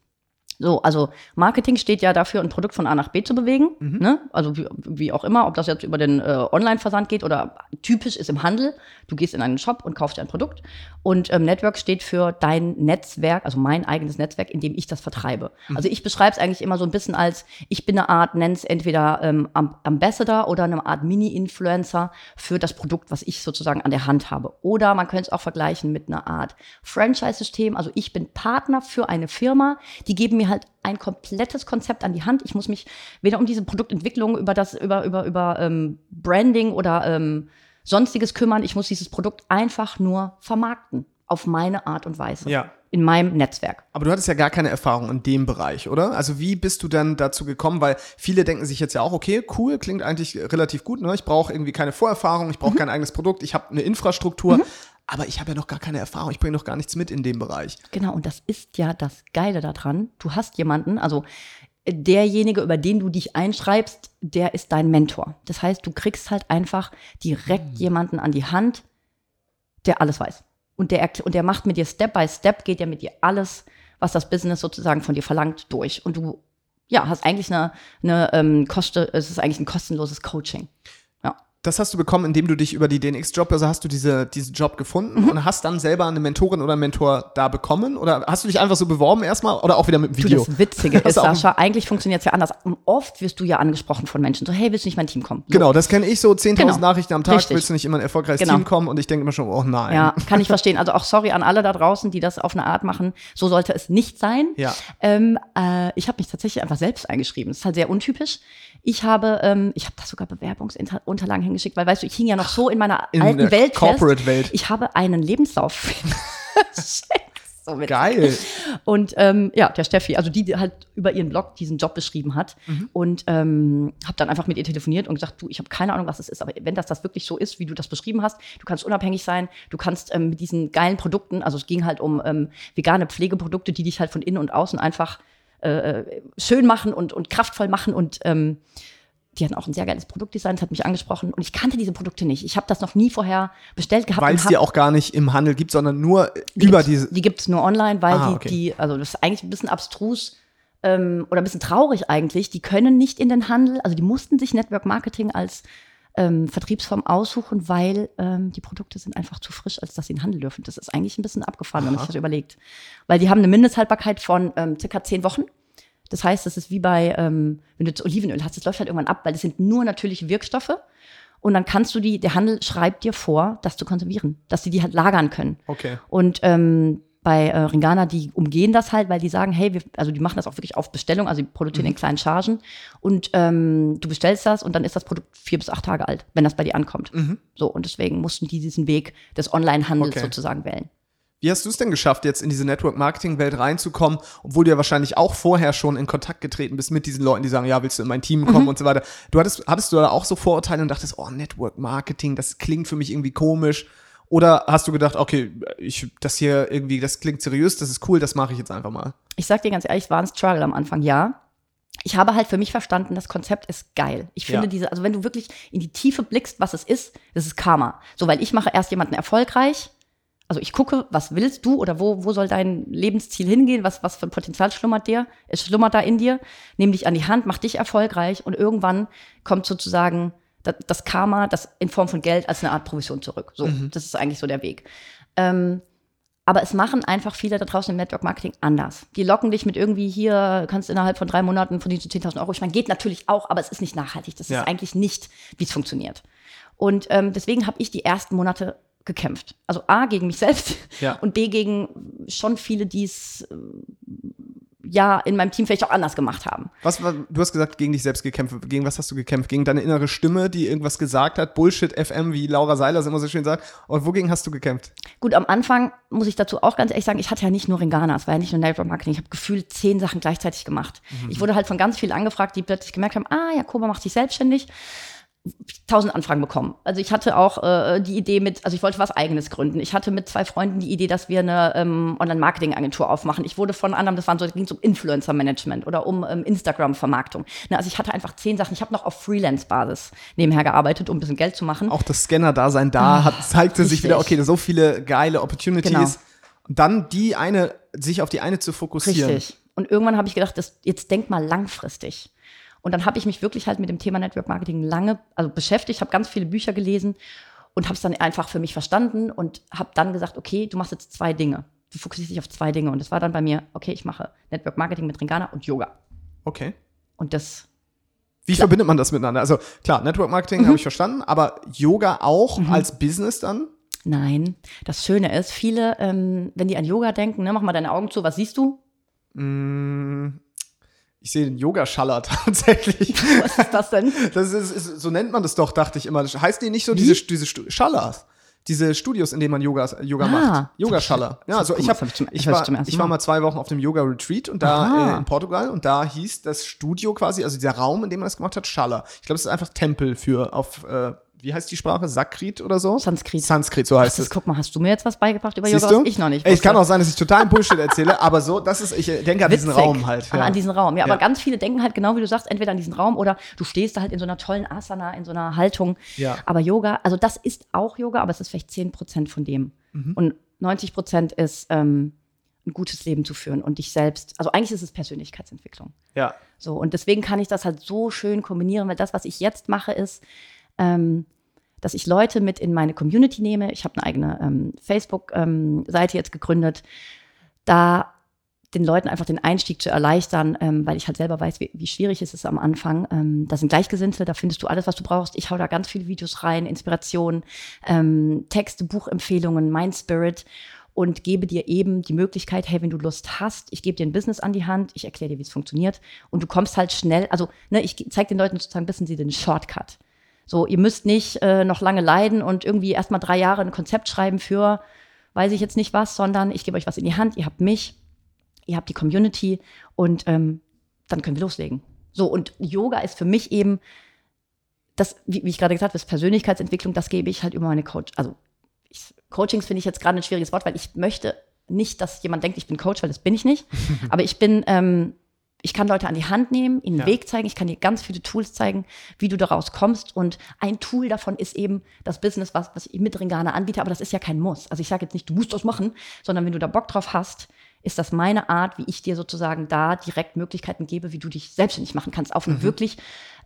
S2: So, also Marketing steht ja dafür, ein Produkt von A nach B zu bewegen. Ne? Also wie, wie auch immer, ob das jetzt über den äh, Online-Versand geht oder typisch ist im Handel. Du gehst in einen Shop und kaufst dir ein Produkt. Und ähm, Network steht für dein Netzwerk, also mein eigenes Netzwerk, in dem ich das vertreibe. Also ich beschreibe es eigentlich immer so ein bisschen als, ich bin eine Art, nenn es entweder ähm, Am- Ambassador oder eine Art Mini-Influencer für das Produkt, was ich sozusagen an der Hand habe. Oder man könnte es auch vergleichen mit einer Art Franchise-System. Also ich bin Partner für eine Firma, die geben mir halt ein komplettes Konzept an die Hand. Ich muss mich weder um diese Produktentwicklung, über das, über, über, über ähm, Branding oder ähm, sonstiges kümmern. Ich muss dieses Produkt einfach nur vermarkten. Auf meine Art und Weise.
S1: Ja.
S2: In meinem Netzwerk.
S1: Aber du hattest ja gar keine Erfahrung in dem Bereich, oder? Also wie bist du dann dazu gekommen? Weil viele denken sich jetzt ja auch, okay, cool, klingt eigentlich relativ gut. Ne? Ich brauche irgendwie keine Vorerfahrung, ich
S2: Mhm.
S1: brauche kein eigenes Produkt, ich habe eine Infrastruktur, aber ich habe ja noch gar keine Erfahrung, ich bringe noch gar nichts mit in dem Bereich.
S2: Genau, und das ist ja das Geile daran. Du hast jemanden, also äh, derjenige, über den du dich einschreibst, der ist dein Mentor. Das heißt, du kriegst halt einfach direkt jemanden an die Hand, der alles weiß. Und der, und der macht mit dir Step by Step, geht ja mit dir alles, was das Business sozusagen von dir verlangt, durch. Und du, ja, hast eigentlich eine, eine ähm, Koste, es ist eigentlich ein kostenloses Coaching.
S1: Das hast du bekommen, indem du dich über die DNX-Jobbörse hast du diese, diesen Job gefunden
S2: Mhm.
S1: und hast dann selber eine Mentorin oder einen Mentor da bekommen? Oder hast du dich einfach so beworben erstmal oder auch wieder mit dem
S2: Du,
S1: Video?
S2: das Witzige ist, Sascha, eigentlich funktioniert es ja anders. Oft wirst du ja angesprochen von Menschen, so, hey, willst du nicht in mein Team kommen? So.
S1: Genau, das kenne ich so, 10.000
S2: Genau.
S1: Nachrichten am Tag,
S2: Richtig.
S1: willst du nicht immer in ein erfolgreiches
S2: Genau.
S1: Team kommen und ich denke immer schon, oh nein.
S2: Ja, kann ich verstehen. Also auch sorry an alle da draußen, die das auf eine Art machen. So sollte es nicht sein.
S1: Ja.
S2: Ähm, äh, ich habe mich tatsächlich einfach selbst eingeschrieben. Das ist halt sehr untypisch. Ich habe, ähm, ich habe da sogar Bewerbungsunterlagen hingeschickt, weil weißt du, ich hing ja noch so in meiner
S1: In
S2: alten
S1: der
S2: Welt
S1: Corporate-Welt.
S2: fest. Ich habe einen Lebenslauf. so witzig.
S1: Geil.
S2: Und ähm, ja, der Steffi, also die, die halt über ihren Blog diesen Job beschrieben hat. Und ähm, habe dann einfach mit ihr telefoniert und gesagt, du, ich habe keine Ahnung, was es ist, aber wenn das das wirklich so ist, wie du das beschrieben hast, du kannst unabhängig sein, du kannst ähm, mit diesen geilen Produkten, also es ging halt um ähm, vegane Pflegeprodukte, die dich halt von innen und außen einfach äh, schön machen und, und kraftvoll machen und ähm, die hatten auch ein sehr geiles Produktdesign, das hat mich angesprochen und ich kannte diese Produkte nicht. Ich habe das noch nie vorher bestellt gehabt.
S1: Weil es die auch gar nicht im Handel gibt, sondern nur
S2: die
S1: über diese.
S2: Die gibt es nur online, weil
S1: Ah,
S2: die,
S1: okay.
S2: die, also das ist eigentlich ein bisschen abstrus ähm, oder ein bisschen traurig eigentlich. Die können nicht in den Handel, also die mussten sich Network Marketing als ähm, Vertriebsform aussuchen, weil ähm, die Produkte sind einfach zu frisch, als dass sie in den Handel dürfen. Das ist eigentlich ein bisschen abgefahren, wenn man sich das überlegt. Weil die haben eine Mindesthaltbarkeit von ähm, circa zehn Wochen. Das heißt, das ist wie bei, ähm, wenn du jetzt Olivenöl hast, das läuft halt irgendwann ab, weil das sind nur natürliche Wirkstoffe. Und dann kannst du die, der Handel schreibt dir vor, das zu konservieren, dass sie die halt lagern können.
S1: Okay.
S2: Und ähm, bei äh, Ringana, die umgehen das halt, weil die sagen, hey, wir, also die machen das auch wirklich auf Bestellung, also die produzieren in kleinen Chargen und ähm, du bestellst das und dann ist das Produkt vier bis acht Tage alt, wenn das bei dir ankommt. So, und deswegen mussten die diesen Weg des Online-Handels
S1: Okay.
S2: sozusagen wählen.
S1: Wie hast du es denn geschafft, jetzt in diese Network-Marketing-Welt reinzukommen, obwohl du ja wahrscheinlich auch vorher schon in Kontakt getreten bist mit diesen Leuten, die sagen, ja, willst du in mein Team
S2: Mhm.
S1: kommen und so weiter. Du hattest, hattest du da auch so Vorurteile und dachtest, oh, Network-Marketing, das klingt für mich irgendwie komisch? Oder hast du gedacht, okay, ich, das hier irgendwie, das klingt seriös, das ist cool, das mache ich jetzt einfach mal?
S2: Ich sag dir ganz ehrlich, es war ein Struggle am Anfang, ja. Ich habe halt für mich verstanden, das Konzept ist geil. Ich finde
S1: Ja.
S2: diese, also wenn du wirklich in die Tiefe blickst, was es ist, das ist Karma. So, weil ich mache erst jemanden erfolgreich. Also ich gucke, was willst du oder wo, wo soll dein Lebensziel hingehen? Was, was für ein Potenzial schlummert dir? Es schlummert da in dir. Nimm dich an die Hand, mach dich erfolgreich und irgendwann kommt sozusagen das, das Karma, das in Form von Geld als eine Art Provision zurück. So, das ist eigentlich so der Weg. Ähm, aber es machen einfach viele da draußen im Network Marketing anders. Die locken dich mit irgendwie hier, kannst innerhalb von drei Monaten verdienst du 10.000 Euro. Ich meine, geht natürlich auch, aber es ist nicht nachhaltig. Das
S1: Ja.
S2: ist eigentlich nicht, wie es funktioniert. Und ähm, deswegen habe ich die ersten Monate gekämpft. Also A, gegen mich selbst
S1: Ja.
S2: und B, gegen schon viele, die es ja in meinem Team vielleicht auch anders gemacht haben.
S1: Was, war- du hast gesagt, gegen dich selbst gekämpft. Gegen was hast du gekämpft? Gegen deine innere Stimme, die irgendwas gesagt hat? Bullshit FM, wie Laura Seiler es immer so schön sagt. Und wogegen hast du gekämpft?
S2: Gut, am Anfang muss ich dazu auch ganz ehrlich sagen, ich hatte ja nicht nur Ringana, es war ja nicht nur Network Marketing, ich habe gefühlt zehn Sachen gleichzeitig gemacht. Ich wurde halt von ganz vielen angefragt, die plötzlich gemerkt haben, ah, Jakoba macht sich selbstständig. Tausend Anfragen bekommen. Also ich hatte auch äh, die Idee mit, also ich wollte was eigenes gründen. Ich hatte mit zwei Freunden die Idee, dass wir eine ähm, Online-Marketing-Agentur aufmachen. Ich wurde von anderem, das waren so, ging es um Influencer-Management oder um ähm, Instagram-Vermarktung. Ne, also ich hatte einfach zehn Sachen. Ich habe noch auf Freelance-Basis nebenher gearbeitet, um ein bisschen Geld zu machen.
S1: Auch das Scanner-Dasein da hat, zeigte sich
S2: richtig.
S1: wieder, okay, so viele geile Opportunities.
S2: Genau.
S1: Und dann die eine, sich auf die eine zu fokussieren.
S2: Richtig. Und irgendwann habe ich gedacht, das, jetzt denk mal langfristig. Und dann habe ich mich wirklich halt mit dem Thema Network Marketing lange also beschäftigt, habe ganz viele Bücher gelesen und habe es dann einfach für mich verstanden und habe dann gesagt, okay, du machst jetzt zwei Dinge. Du fokussierst dich auf zwei Dinge. Und das war dann bei mir, okay, ich mache Network Marketing mit Ringana und Yoga.
S1: Okay.
S2: Und das
S1: Wie verbindet man das miteinander? Also klar, Network
S2: Mhm.
S1: Marketing habe ich verstanden, aber Yoga auch als Business dann?
S2: Nein, das Schöne ist, viele, ähm, wenn die an Yoga denken, ne, mach mal deine Augen zu, was siehst du?
S1: Mm, Ich sehe den Yoga-Schaller tatsächlich.
S2: Was ist das denn?
S1: Das ist, ist, so nennt man das doch, dachte ich immer. Heißt die nicht so
S2: Wie?
S1: diese, diese Schallers? Diese Studios, in denen man Yoga, Yoga
S2: Ah.
S1: macht. Yoga-Schaller. Ja, also ich, hab,
S2: hab ich zum-
S1: ich, war, ich war
S2: Mal.
S1: zwei Wochen auf dem Yoga-Retreat und da äh, in Portugal und da hieß das Studio quasi, also dieser Raum, in dem man das gemacht hat, Schaller. Ich glaube, es ist einfach Tempel für auf, äh, wie heißt die Sprache? Sakrit oder so?
S2: Sanskrit.
S1: Sanskrit, so
S2: Ach,
S1: heißt
S2: das,
S1: es.
S2: guck mal, hast du mir jetzt was beigebracht über
S1: Siehst
S2: Yoga,
S1: du?
S2: ich noch nicht
S1: Ey, es kann auch sein, dass ich totalen Bullshit erzähle, aber so, das ist, ich denke an diesen
S2: Witzig.
S1: Raum halt.
S2: Ah, an diesen Raum. Ja,
S1: Ja.
S2: aber ganz viele denken halt genau wie du sagst, entweder an diesen Raum oder du stehst da halt in so einer tollen Asana, in so einer Haltung.
S1: Ja.
S2: Aber Yoga, also das ist auch Yoga, aber es ist vielleicht 10 Prozent von dem.
S1: Mhm.
S2: Und 90 Prozent ist ähm, ein gutes Leben zu führen und dich selbst. Also eigentlich ist es Persönlichkeitsentwicklung.
S1: ja.
S2: So, und deswegen kann ich das halt so schön kombinieren, weil das, was ich jetzt mache, ist, ähm, dass ich Leute mit in meine Community nehme. Ich habe eine eigene ähm, Facebook-Seite jetzt gegründet, da den Leuten einfach den Einstieg zu erleichtern, ähm, weil ich halt selber weiß, wie, wie schwierig es ist am Anfang. Ähm, das sind Gleichgesinnte, da findest du alles, was du brauchst. Ich hau da ganz viele Videos rein, Inspirationen, ähm, Texte, Buchempfehlungen, Mind Spirit und gebe dir eben die Möglichkeit, hey, wenn du Lust hast, ich gebe dir ein Business an die Hand, ich erkläre dir, wie es funktioniert und du kommst halt schnell, also ne, ich zeige den Leuten sozusagen, wissen sie den Shortcut. So, ihr müsst nicht äh, noch lange leiden und irgendwie erstmal drei Jahre ein Konzept schreiben für, weiß ich jetzt nicht was, sondern ich gebe euch was in die Hand, ihr habt mich, ihr habt die Community und ähm, dann können wir loslegen. So, und Yoga ist für mich eben, das, wie, wie ich gerade gesagt habe, das Persönlichkeitsentwicklung, das gebe ich halt über meine Coach. Also ich, Coachings finde ich jetzt gerade ein schwieriges Wort, weil ich möchte nicht, dass jemand denkt, ich bin Coach, weil das bin ich nicht. Aber ich bin, ähm, ich kann Leute an die Hand nehmen, ihnen
S1: Ja.
S2: einen Weg zeigen, ich kann dir ganz viele Tools zeigen, wie du daraus kommst. Und ein Tool davon ist eben das Business, was, was ich mit Ringana anbiete, aber das ist ja kein Muss. Also ich sage jetzt nicht, du musst das machen, sondern wenn du da Bock drauf hast, ist das meine Art, wie ich dir sozusagen da direkt Möglichkeiten gebe, wie du dich selbstständig machen kannst, auf eine wirklich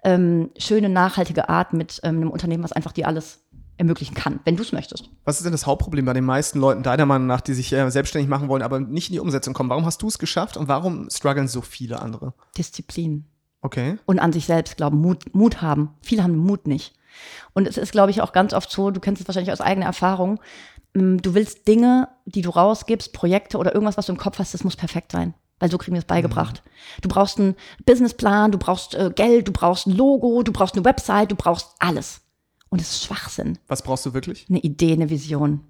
S2: ähm, schöne, nachhaltige Art mit ähm, einem Unternehmen, was einfach dir alles ermöglichen kann, wenn du es möchtest.
S1: Was ist denn das Hauptproblem bei den meisten Leuten deiner Meinung nach, die sich äh, selbstständig machen wollen, aber nicht in die Umsetzung kommen? Warum hast du es geschafft und warum strugglen so viele andere?
S2: Disziplin.
S1: Okay.
S2: und an sich selbst glauben, Mut, Mut haben. Viele haben Mut nicht. Und es ist, glaube ich, auch ganz oft so, du kennst es wahrscheinlich aus eigener Erfahrung, mm, du willst Dinge, die du rausgibst, Projekte oder irgendwas, was du im Kopf hast, das muss perfekt sein. Weil so kriegen wir es beigebracht. Du brauchst einen Businessplan, du brauchst äh, Geld, du brauchst ein Logo, du brauchst eine Website, du brauchst alles. Und es ist Schwachsinn
S1: Was brauchst du wirklich?
S2: eine Idee, eine Vision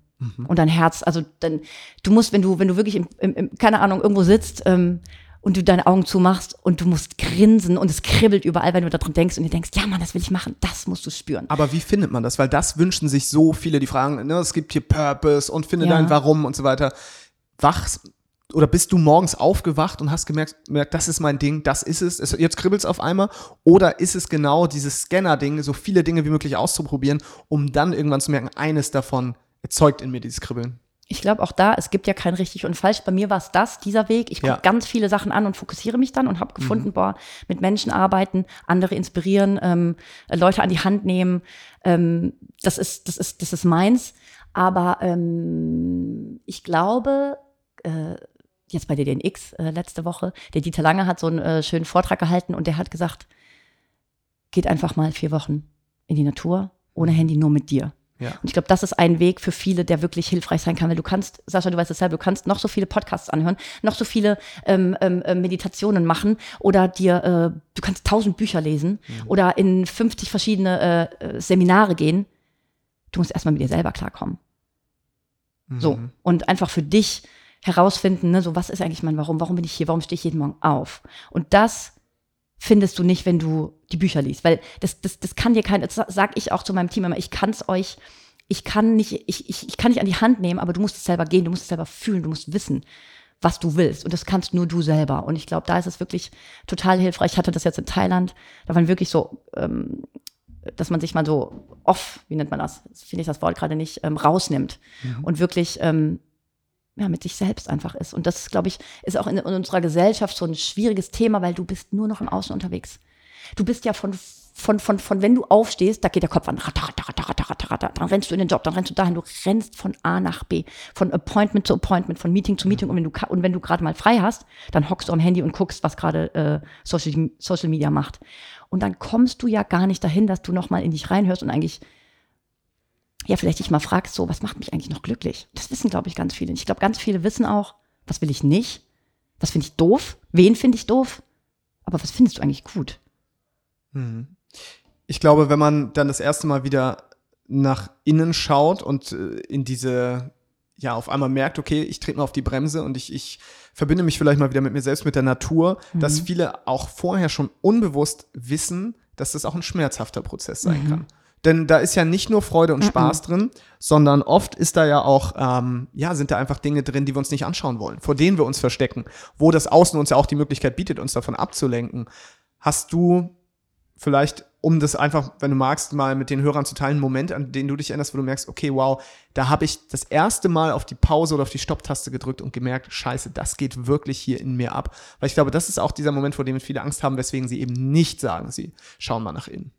S2: und dein Herz. Also dann, du musst, wenn du, wenn du wirklich im, im, im keine Ahnung, irgendwo sitzt ähm, und du deine Augen zumachst und du musst grinsen und es kribbelt überall, wenn du daran denkst und dir denkst, ja Mann, das will ich machen, das musst du spüren.
S1: Aber wie findet man das? Weil das wünschen sich so viele, die fragen, ne, es gibt hier Purpose und finde
S2: Ja.
S1: dein Warum und so weiter. Wachst oder bist du morgens aufgewacht und hast gemerkt, gemerkt das ist mein Ding, das ist es, jetzt kribbelt es auf einmal? Oder ist es genau dieses Scanner-Ding, so viele Dinge wie möglich auszuprobieren, um dann irgendwann zu merken, eines davon erzeugt in mir dieses Kribbeln?
S2: Ich glaube auch da, es gibt ja kein richtig und falsch. Bei mir war es das, dieser Weg. Ich gucke
S1: Ja.
S2: ganz viele Sachen an und fokussiere mich dann und habe gefunden, boah, mit Menschen arbeiten, andere inspirieren, ähm, Leute an die Hand nehmen. Ähm, das ist, das ist, das ist meins. Aber ähm, ich glaube, äh, jetzt bei DDNX äh, letzte Woche, der Dieter Lange hat so einen äh, schönen Vortrag gehalten und der hat gesagt, geht einfach mal vier Wochen in die Natur, ohne Handy, nur mit dir.
S1: Ja.
S2: Und ich glaube, das ist ein Weg für viele, der wirklich hilfreich sein kann, weil du kannst, Sascha, du weißt es selber, du kannst noch so viele Podcasts anhören, noch so viele ähm, ähm, ähm, Meditationen machen oder dir, äh, du kannst tausend Bücher lesen oder in 50 verschiedene äh, äh, Seminare gehen. Du musst erstmal mit dir selber klarkommen. So.
S1: Mhm.
S2: Und einfach für dich herausfinden, ne, so was ist eigentlich mein Warum? Warum bin ich hier? Warum stehe ich jeden Morgen auf? Und das findest du nicht, wenn du die Bücher liest, weil das, das, das kann dir kein, das sag ich auch zu meinem Team immer, ich kann es euch, ich kann nicht, ich, ich, ich kann nicht an die Hand nehmen, aber du musst es selber gehen, du musst es selber fühlen, du musst wissen, was du willst. Und das kannst nur du selber. Und ich glaube, da ist es wirklich total hilfreich. Ich hatte das jetzt in Thailand, da waren wirklich so, ähm, dass man sich mal so off, wie nennt man das? Finde ich das Wort gerade nicht, ähm, rausnimmt und wirklich ähm, ja, mit sich selbst einfach ist. Und das, glaube ich, ist auch in, in unserer Gesellschaft so ein schwieriges Thema, weil du bist nur noch im Außen unterwegs. Du bist ja von, von, von, von wenn du aufstehst, da geht der Kopf an, ratter, ratter, ratter, ratter, ratter, ratter, dann rennst du in den Job, dann rennst du dahin, du rennst von A nach B, von Appointment zu Appointment, von Meeting zu Meeting. Und wenn du, und wenn du gerade mal frei hast, dann hockst du am Handy und guckst, was gerade äh, Social, Social Media macht. Und dann kommst du ja gar nicht dahin, dass du noch mal in dich reinhörst und eigentlich ja, vielleicht dich mal fragst, so, was macht mich eigentlich noch glücklich? Das wissen, glaube ich, ganz viele. Ich glaube, ganz viele wissen auch, was will ich nicht? Was finde ich doof? Wen finde ich doof? Aber was findest du eigentlich gut?
S1: Ich glaube, wenn man dann das erste Mal wieder nach innen schaut und äh, in diese, ja, auf einmal merkt, okay, ich trete mal auf die Bremse und ich, ich verbinde mich vielleicht mal wieder mit mir selbst, mit der Natur, dass viele auch vorher schon unbewusst wissen, dass das auch ein schmerzhafter Prozess sein kann. Denn da ist ja nicht nur Freude und Spaß drin, sondern oft ist da ja auch, ähm, ja, sind da einfach Dinge drin, die wir uns nicht anschauen wollen, vor denen wir uns verstecken, wo das Außen uns ja auch die Möglichkeit bietet, uns davon abzulenken. Hast du vielleicht, um das einfach, wenn du magst, mal mit den Hörern zu teilen, einen Moment, an den du dich erinnerst, wo du merkst, okay, wow, da habe ich das erste Mal auf die Pause oder auf die Stopptaste gedrückt und gemerkt, scheiße, das geht wirklich hier in mir ab. Weil ich glaube, das ist auch dieser Moment, vor dem viele Angst haben, weswegen sie eben nicht sagen, sie schauen mal nach innen.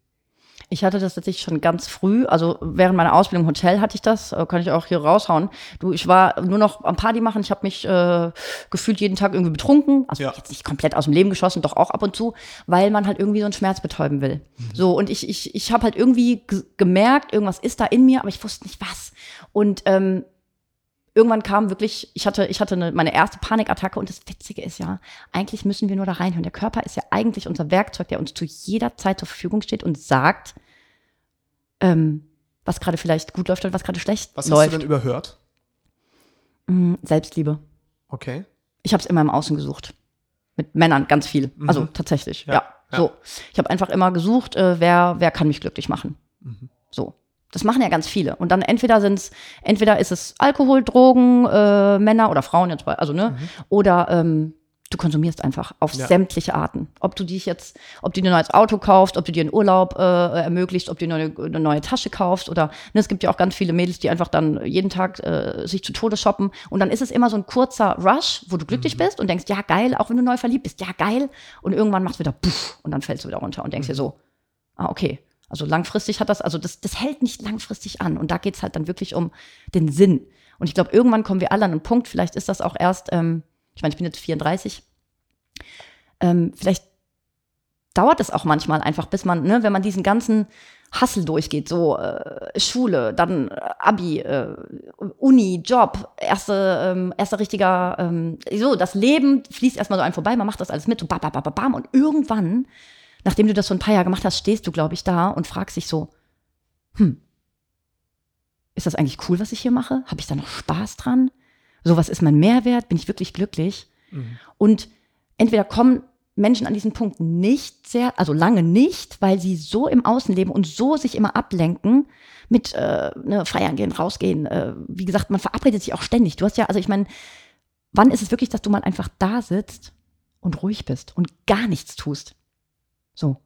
S2: Ich hatte das tatsächlich schon ganz früh, also während meiner Ausbildung im Hotel hatte ich das, äh, kann ich auch hier raushauen. Du, ich war nur noch am Party machen, ich habe mich äh, gefühlt jeden Tag irgendwie betrunken, also
S1: Ja.
S2: jetzt nicht komplett aus dem Leben geschossen, doch auch ab und zu, weil man halt irgendwie so einen Schmerz betäuben will. So, und ich, ich, ich habe halt irgendwie gemerkt, irgendwas ist da in mir, aber ich wusste nicht was. Und ähm, irgendwann kam wirklich, ich hatte, ich hatte eine, meine erste Panikattacke und das Witzige ist ja, eigentlich müssen wir nur da reinhören. Der Körper ist ja eigentlich unser Werkzeug, der uns zu jeder Zeit zur Verfügung steht und sagt, ähm, was gerade vielleicht gut läuft und was gerade schlecht
S1: Was hast
S2: läuft.
S1: du denn überhört?
S2: Mm, Selbstliebe.
S1: Okay.
S2: Ich habe es immer im Außen gesucht. Mit Männern ganz viel. Also tatsächlich.
S1: Ja,
S2: Ja.
S1: ja.
S2: So. Ich habe einfach immer gesucht, äh, wer, wer kann mich glücklich machen.
S1: Mhm.
S2: So. Das machen ja ganz viele. Und dann entweder sind's, entweder ist es Alkohol, Drogen, äh, Männer oder Frauen jetzt, bei- also ne,
S1: Mhm.
S2: oder ähm, du konsumierst einfach auf
S1: Ja.
S2: sämtliche Arten. Ob du dich jetzt, ob du dir ein neues Auto kaufst, ob du dir einen Urlaub äh, ermöglicht, ob du dir eine, eine neue Tasche kaufst oder ne, es gibt ja auch ganz viele Mädels, die einfach dann jeden Tag äh, sich zu Tode shoppen und dann ist es immer so ein kurzer Rush, wo du glücklich
S1: Mhm.
S2: bist und denkst, ja geil, auch wenn du neu verliebt bist, ja geil und irgendwann machst du wieder puff und dann fällst du wieder runter und denkst dir
S1: Mhm.
S2: so, ah okay, also langfristig hat das, also das, das hält nicht langfristig an. Und da geht's halt dann wirklich um den Sinn. Und ich glaube, irgendwann kommen wir alle an einen Punkt, vielleicht ist das auch erst, ähm, ich meine, ich bin jetzt 34, ähm, vielleicht dauert es auch manchmal einfach, bis man, ne, wenn man diesen ganzen Hassel durchgeht, so äh, Schule, dann äh, Abi, äh, Uni, Job, erste, ähm, erster richtiger, ähm, so, das Leben fließt erstmal so einem vorbei, man macht das alles mit, so bam, bam, bam, bam, und irgendwann, nachdem du das so ein paar Jahre gemacht hast, stehst du, glaube ich, da und fragst dich so, hm, ist das eigentlich cool, was ich hier mache? Habe ich da noch Spaß dran? So, was ist mein Mehrwert? Bin ich wirklich glücklich? Und entweder kommen Menschen an diesen Punkt nicht sehr, also lange nicht, weil sie so im Außen leben und so sich immer ablenken mit äh, ne, feiern gehen, rausgehen. Äh, wie gesagt, man verabredet sich auch ständig. Du hast ja, also ich meine, wann ist es wirklich, dass du mal einfach da sitzt und ruhig bist und gar nichts tust? So.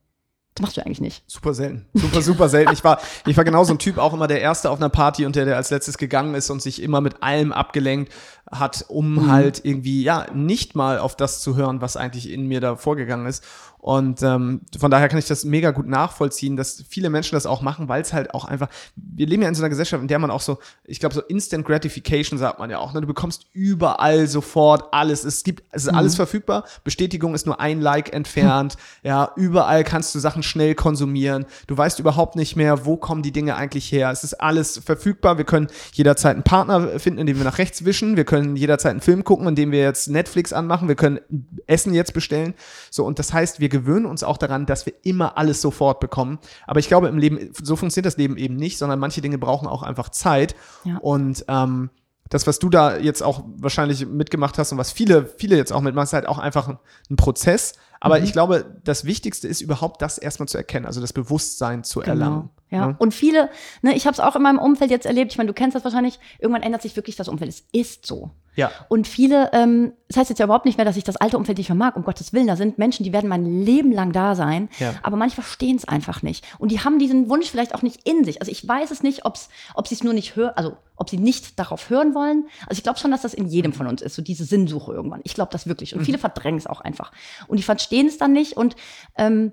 S2: Das machst du eigentlich nicht.
S1: Super selten. Super, super selten. Ich war, ich war genau so ein Typ, auch immer der Erste auf einer Party und der, der als letztes gegangen ist und sich immer mit allem abgelenkt hat, um halt irgendwie, ja, nicht mal auf das zu hören, was eigentlich in mir da vorgegangen ist. Und ähm, von daher kann ich das mega gut nachvollziehen, dass viele Menschen das auch machen, weil es halt auch einfach, wir leben ja in so einer Gesellschaft, in der man auch so, ich glaube, so Instant Gratification sagt man ja auch, ne? du bekommst überall sofort alles, es gibt, es ist alles verfügbar, Bestätigung ist nur ein Like entfernt, ja, überall kannst du Sachen schnell konsumieren, du weißt überhaupt nicht mehr, wo kommen die Dinge eigentlich her, es ist alles verfügbar, wir können jederzeit einen Partner finden, indem wir nach rechts wischen, wir können jederzeit einen Film gucken, indem wir jetzt Netflix anmachen, wir können Essen jetzt bestellen, so, und das heißt, wir gewöhnen uns auch daran, dass wir immer alles sofort bekommen. Aber ich glaube, im Leben, so funktioniert das Leben eben nicht, sondern manche Dinge brauchen auch einfach Zeit.
S2: Ja.
S1: Und ähm, das, was du da jetzt auch wahrscheinlich mitgemacht hast und was viele, viele jetzt auch mitmachen, ist halt auch einfach ein, ein Prozess. Aber
S2: Mhm.
S1: ich glaube, das Wichtigste ist überhaupt das erstmal zu erkennen, also das Bewusstsein zu erlangen.
S2: Genau. Ja.
S1: Ne?
S2: Und viele, ne, ich habe es auch in meinem Umfeld jetzt erlebt, ich meine, du kennst das wahrscheinlich, irgendwann ändert sich wirklich das Umfeld. Es ist so.
S1: Ja.
S2: Und viele, ähm, das heißt jetzt ja überhaupt nicht mehr, dass ich das alte Umfeld nicht mehr mag, um Gottes Willen. Da sind Menschen, die werden mein Leben lang da sein,
S1: Ja.
S2: aber manche verstehen es einfach nicht. Und die haben diesen Wunsch vielleicht auch nicht in sich. Also ich weiß es nicht, ob's, ob sie es nur nicht hören, also ob sie nicht darauf hören wollen. Also ich glaube schon, dass das in jedem von uns ist, so diese Sinnsuche irgendwann. Ich glaube das wirklich. Und viele verdrängen es auch einfach. Und die verstehen es dann nicht und ähm,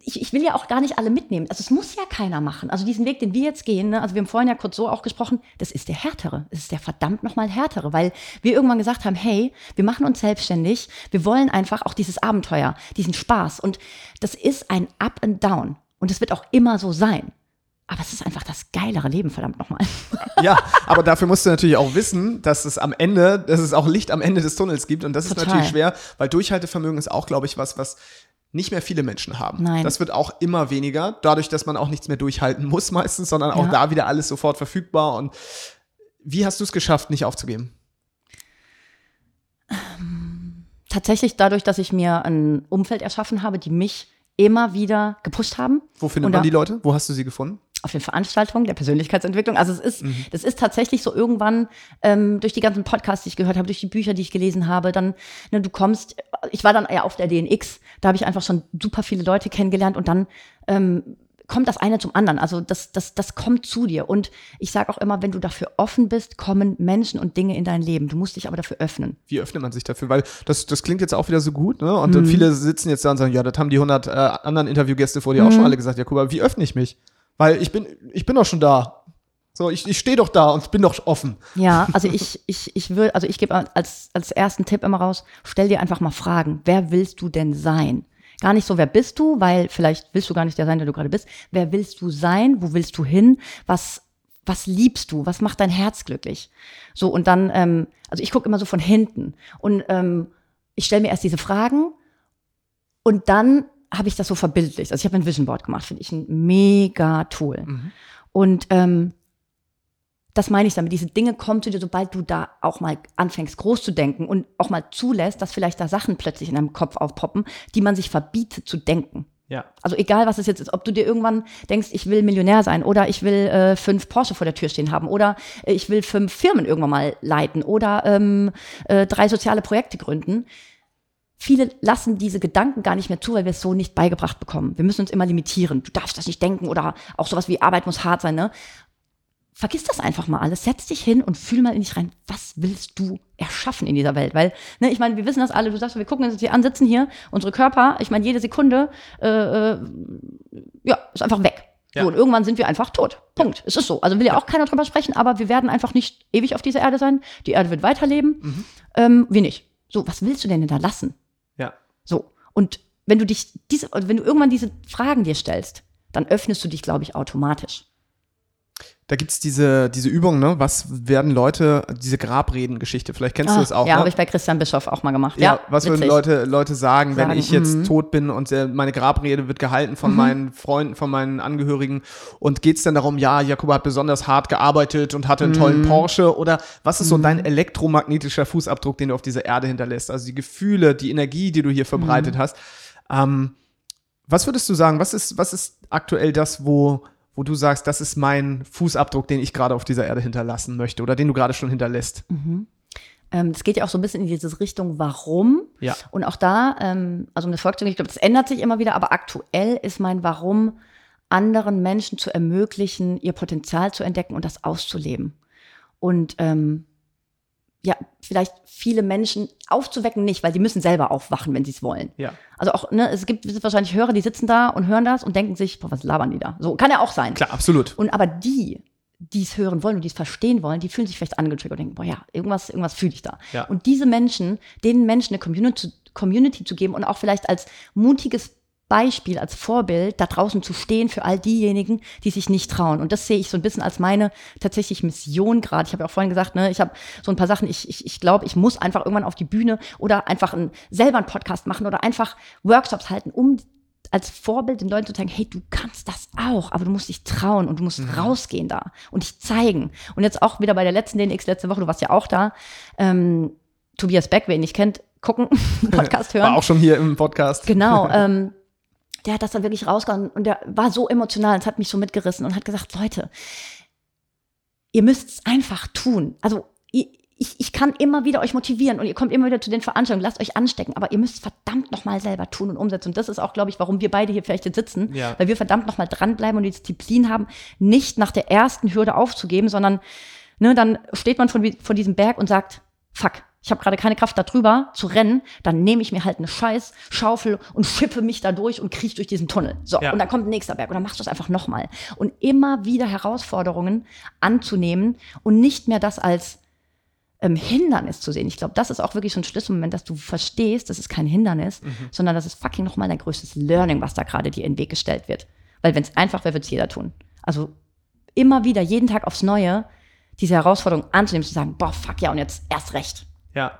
S2: ich, ich will ja auch gar nicht alle mitnehmen. Also es muss ja keiner machen. Also diesen Weg, den wir jetzt gehen, ne? also wir haben vorhin ja kurz so auch gesprochen, das ist der härtere. Es ist der verdammt nochmal härtere, weil wir irgendwann gesagt haben, hey, wir machen uns selbstständig, wir wollen einfach auch dieses Abenteuer, diesen Spaß. Und das ist ein Up and Down. Und es wird auch immer so sein. Aber es ist einfach das geilere Leben, verdammt nochmal.
S1: Ja, aber dafür musst du natürlich auch wissen, dass es am Ende, dass es auch Licht am Ende des Tunnels gibt. Und das ist
S2: Total.
S1: natürlich schwer, weil Durchhaltevermögen ist auch, glaube ich, was, was nicht mehr viele Menschen haben.
S2: Nein.
S1: Das wird auch immer weniger, dadurch, dass man auch nichts mehr durchhalten muss meistens, sondern auch
S2: Ja.
S1: da wieder alles sofort verfügbar. Und wie hast du es geschafft, nicht aufzugeben?
S2: Tatsächlich dadurch, dass ich mir ein Umfeld erschaffen habe, die mich immer wieder gepusht haben.
S1: Wo findet man die Leute? Wo hast du sie gefunden?
S2: Auf den Veranstaltungen der Persönlichkeitsentwicklung. Also es ist,
S1: Mhm.
S2: das ist tatsächlich so irgendwann ähm, durch die ganzen Podcasts, die ich gehört habe, durch die Bücher, die ich gelesen habe, dann, ne, du kommst, ich war dann ja auf der DNX, da habe ich einfach schon super viele Leute kennengelernt und dann ähm, kommt das eine zum anderen. Also das, das, das kommt zu dir. Und ich sage auch immer, wenn du dafür offen bist, kommen Menschen und Dinge in dein Leben. Du musst dich aber dafür öffnen.
S1: Wie öffnet man sich dafür? Weil das, das klingt jetzt auch wieder so gut, ne? Und dann viele sitzen jetzt da und sagen, ja, das haben die 100 äh, anderen Interviewgäste vor dir auch schon alle gesagt. Ja, guck mal, wie öffne ich mich? Weil ich bin, ich bin doch schon da. So, ich, ich stehe doch da und bin doch offen.
S2: Ja, also ich, ich, ich will, also ich gebe als, als ersten Tipp immer raus, stell dir einfach mal Fragen. Wer willst du denn sein? Gar nicht so, wer bist du, weil vielleicht willst du gar nicht der sein, der du gerade bist. Wer willst du sein? Wo willst du hin? Was, was liebst du? Was macht dein Herz glücklich? So, und dann, ähm, also ich gucke immer so von hinten und ähm, ich stelle mir erst diese Fragen und dann habe ich das so verbildlicht. Also ich habe ein Vision Board gemacht, finde ich ein mega Tool. Und ähm, das meine ich damit. Diese Dinge kommen zu dir, sobald du da auch mal anfängst, groß zu denken und auch mal zulässt, dass vielleicht da Sachen plötzlich in deinem Kopf aufpoppen, die man sich verbietet zu denken.
S1: Ja.
S2: Also egal, was es jetzt ist, ob du dir irgendwann denkst, ich will Millionär sein oder ich will äh, fünf Porsche vor der Tür stehen haben oder äh, ich will fünf Firmen irgendwann mal leiten oder ähm, äh, drei soziale Projekte gründen. Viele lassen diese Gedanken gar nicht mehr zu, weil wir es so nicht beigebracht bekommen. Wir müssen uns immer limitieren. Du darfst das nicht denken oder auch sowas wie Arbeit muss hart sein. Ne? Vergiss das einfach mal alles. Setz dich hin und fühl mal in dich rein. Was willst du erschaffen in dieser Welt? Weil, ne, ich meine, wir wissen das alle. Du sagst, wir gucken uns hier an, sitzen hier, unsere Körper. Ich meine, jede Sekunde, äh, äh, ja, ist einfach weg.
S1: Ja.
S2: So, und irgendwann sind wir einfach tot. Punkt. Es ist so. Also will ja auch keiner drüber sprechen, aber wir werden einfach nicht ewig auf dieser Erde sein. Die Erde wird weiterleben. Ähm, wir nicht. So, was willst du denn hinterlassen? So. Und wenn du dich diese, wenn du irgendwann diese Fragen dir stellst, dann öffnest du dich, glaube ich, automatisch.
S1: Da gibt's diese, diese Übung, ne? Was werden Leute, diese Grabreden-Geschichte, vielleicht kennst du das auch,
S2: ja,
S1: ne?
S2: habe ich bei Christian Bischoff auch mal gemacht.
S1: Ja,
S2: Ja,
S1: was würden. Leute, Leute sagen, wenn
S2: Sagen,
S1: ich jetzt
S2: mhm.
S1: tot bin und äh, meine Grabrede wird gehalten von meinen Freunden, von meinen Angehörigen und geht's dann darum, ja, Jakob hat besonders hart gearbeitet und hatte einen tollen
S2: Mhm.
S1: Porsche oder was ist so dein elektromagnetischer Fußabdruck, den du auf dieser Erde hinterlässt? Also die Gefühle, die Energie, die du hier verbreitet
S2: Mhm.
S1: hast. Ähm, was würdest du sagen, was ist, was ist aktuell das, wo, wo du sagst, das ist mein Fußabdruck, den ich gerade auf dieser Erde hinterlassen möchte oder den du gerade schon hinterlässt?
S2: Ähm, es geht ja auch so ein bisschen in diese Richtung, warum.
S1: Ja.
S2: Und auch da, ähm, also um das Volk zu gehen, ich glaube, das ändert sich immer wieder, aber aktuell ist mein Warum, anderen Menschen zu ermöglichen, ihr Potenzial zu entdecken und das auszuleben. Und ähm, ja, vielleicht viele Menschen aufzuwecken, nicht, weil die müssen selber aufwachen, wenn sie es wollen.
S1: Ja.
S2: Also auch, ne, es gibt wahrscheinlich Hörer, die sitzen da und hören das und denken sich, boah, was labern die da? So, kann ja auch sein.
S1: Klar, absolut.
S2: Und aber die, die es hören wollen und die es verstehen wollen, die fühlen sich vielleicht angetriggert und denken, boah ja, irgendwas, irgendwas fühle ich da.
S1: Ja.
S2: Und diese Menschen, denen Menschen eine Community, Community zu geben und auch vielleicht als mutiges Beispiel, als Vorbild da draußen zu stehen für all diejenigen, die sich nicht trauen. Und das sehe ich so ein bisschen als meine tatsächlich Mission gerade. Ich habe ja auch vorhin gesagt, ne, ich habe so ein paar Sachen, ich, ich, ich glaube, ich muss einfach irgendwann auf die Bühne oder einfach ein, selber einen Podcast machen oder einfach Workshops halten, um als Vorbild den Leuten zu zeigen, hey, du kannst das auch, aber du musst dich trauen und du musst rausgehen da und dich zeigen. Und jetzt auch wieder bei der letzten DNX letzte Woche, du warst ja auch da, ähm, Tobias Beck, wer ihn nicht kennt, gucken, Podcast hören.
S1: War auch schon hier im Podcast.
S2: Genau. ähm, der hat das dann wirklich rausgehauen und der war so emotional, es hat mich so mitgerissen und hat gesagt, Leute, ihr müsst es einfach tun. Also ich, ich kann immer wieder euch motivieren und ihr kommt immer wieder zu den Veranstaltungen, lasst euch anstecken, aber ihr müsst verdammt nochmal selber tun und umsetzen. Und das ist auch, glaube ich, warum wir beide hier vielleicht jetzt sitzen,
S1: Ja.
S2: weil wir verdammt nochmal dranbleiben und die Disziplin haben, nicht nach der ersten Hürde aufzugeben, sondern ne, dann steht man vor, vor diesem Berg und sagt, fuck, ich habe gerade keine Kraft da drüber zu rennen, dann nehme ich mir halt eine scheiß Schaufel und schippe mich da durch und kriech durch diesen Tunnel. So,
S1: Ja.
S2: und dann kommt ein nächster Berg und dann machst du es einfach nochmal. Und immer wieder Herausforderungen anzunehmen und nicht mehr das als ähm, Hindernis zu sehen. Ich glaube, das ist auch wirklich so ein Schlüsselmoment, dass du verstehst, das ist kein Hindernis, sondern das ist fucking nochmal dein größtes Learning, was da gerade dir in den Weg gestellt wird. Weil wenn es einfach wäre, würde es jeder tun. Also immer wieder, jeden Tag aufs Neue, diese Herausforderung anzunehmen, zu sagen, boah, fuck ja, und jetzt erst recht.
S1: Ja.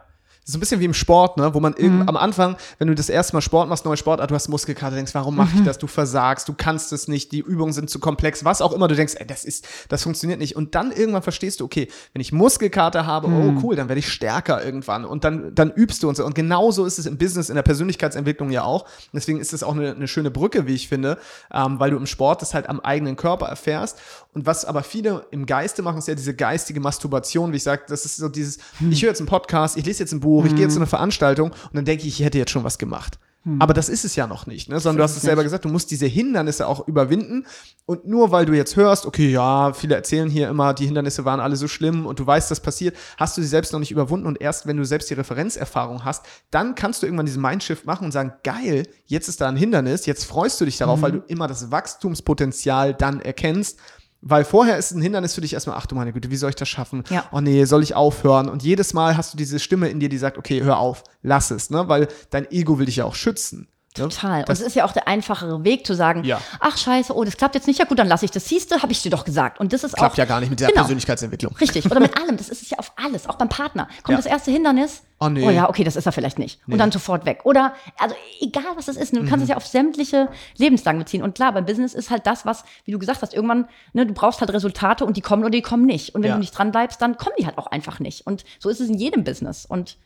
S1: Ist ein bisschen wie im Sport, ne? wo man
S2: Mhm.
S1: am Anfang, wenn du das erste Mal Sport machst, neue Sportart, du hast Muskelkater, denkst, warum mache
S2: Mhm.
S1: ich das? Du versagst, du kannst es nicht, die Übungen sind zu komplex, was auch immer. Du denkst, ey, das ist, das funktioniert nicht. Und dann irgendwann verstehst du, okay, wenn ich Muskelkater habe,
S2: Mhm.
S1: oh cool, dann werde ich stärker irgendwann. Und dann, dann übst du und so. Und genauso ist es im Business, in der Persönlichkeitsentwicklung ja auch. Deswegen ist es auch eine, eine schöne Brücke, wie ich finde, ähm, weil du im Sport das halt am eigenen Körper erfährst. Und was aber viele im Geiste machen, ist ja diese geistige Masturbation, wie ich sage, das ist so dieses, ich höre jetzt einen Podcast, ich lese jetzt ein Buch, ich gehe jetzt zu einer Veranstaltung und dann denke ich, ich hätte jetzt schon was gemacht. Aber das ist es ja noch nicht, ne? sondern du hast es selber gesagt, du musst diese Hindernisse auch überwinden. Und nur weil du jetzt hörst, okay, ja, viele erzählen hier immer, die Hindernisse waren alle so schlimm und du weißt, das passiert, hast du sie selbst noch nicht überwunden. Und erst wenn du selbst die Referenzerfahrung hast, dann kannst du irgendwann diesen Mindshift machen und sagen, geil, jetzt ist da ein Hindernis, jetzt freust du dich darauf, weil du immer das Wachstumspotenzial dann erkennst. Weil vorher ist ein Hindernis für dich erstmal, ach du meine Güte, wie soll ich das schaffen?
S2: Ja.
S1: Oh nee, soll ich aufhören? Und jedes Mal hast du diese Stimme in dir, die sagt, okay, hör auf, lass es, ne? Weil dein Ego will dich ja auch schützen. Ne?
S2: Total. Und
S1: Das,
S2: es ist ja auch der einfachere Weg zu sagen,
S1: Ja.
S2: ach scheiße, oh, das klappt jetzt nicht, ja gut, dann lasse ich das. Siehste, habe ich dir doch gesagt. Und das ist
S1: klappt
S2: auch
S1: ja gar nicht mit der
S2: Genau.
S1: Persönlichkeitsentwicklung.
S2: Richtig, oder mit allem. Das ist es ja auf alles, auch beim Partner. Kommt
S1: Ja.
S2: das erste Hindernis?
S1: Oh, nee.
S2: Oh ja, okay, das ist er vielleicht nicht. Und dann sofort weg. Oder, also egal was das ist, du
S1: Mhm.
S2: kannst es ja auf sämtliche Lebenslagen beziehen. Und klar, beim Business ist halt das, was, wie du gesagt hast, irgendwann, ne, du brauchst halt Resultate und die kommen oder die kommen nicht. Und wenn
S1: Ja.
S2: du nicht dran bleibst, dann kommen die halt auch einfach nicht. Und so ist es in jedem Business. Und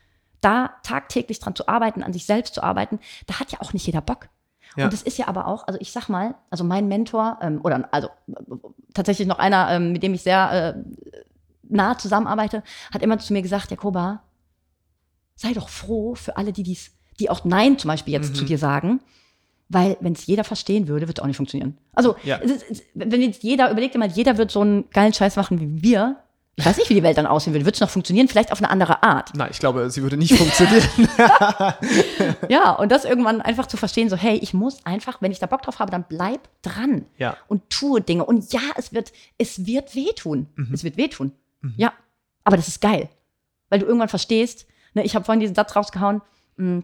S2: da tagtäglich dran zu arbeiten, an sich selbst zu arbeiten, da hat ja auch nicht jeder Bock.
S1: Ja.
S2: Und das ist ja aber auch, also ich sag mal, also mein Mentor, ähm, oder also äh, tatsächlich noch einer, ähm, mit dem ich sehr äh, nah zusammenarbeite, hat immer zu mir gesagt, Jakoba, sei doch froh für alle, die dies, die auch Nein zum Beispiel jetzt
S1: Mhm.
S2: zu dir sagen, weil wenn es jeder verstehen würde, wird es auch nicht funktionieren. Also
S1: Ja.
S2: es ist, es, wenn jetzt jeder, überlegt dir mal, jeder wird so einen geilen Scheiß machen wie wir. Ich weiß nicht, wie die Welt dann aussehen würde. Wird es noch funktionieren? Vielleicht auf eine andere Art.
S1: Nein, ich glaube, sie würde nicht funktionieren.
S2: Ja, und das irgendwann einfach zu verstehen, so, hey, ich muss einfach, wenn ich da Bock drauf habe, dann bleib dran
S1: Ja.
S2: und tue Dinge. Und ja, es wird, es wird wehtun. Es wird wehtun. Ja, aber das ist geil, weil du irgendwann verstehst, ne, ich habe vorhin diesen Satz rausgehauen, mh,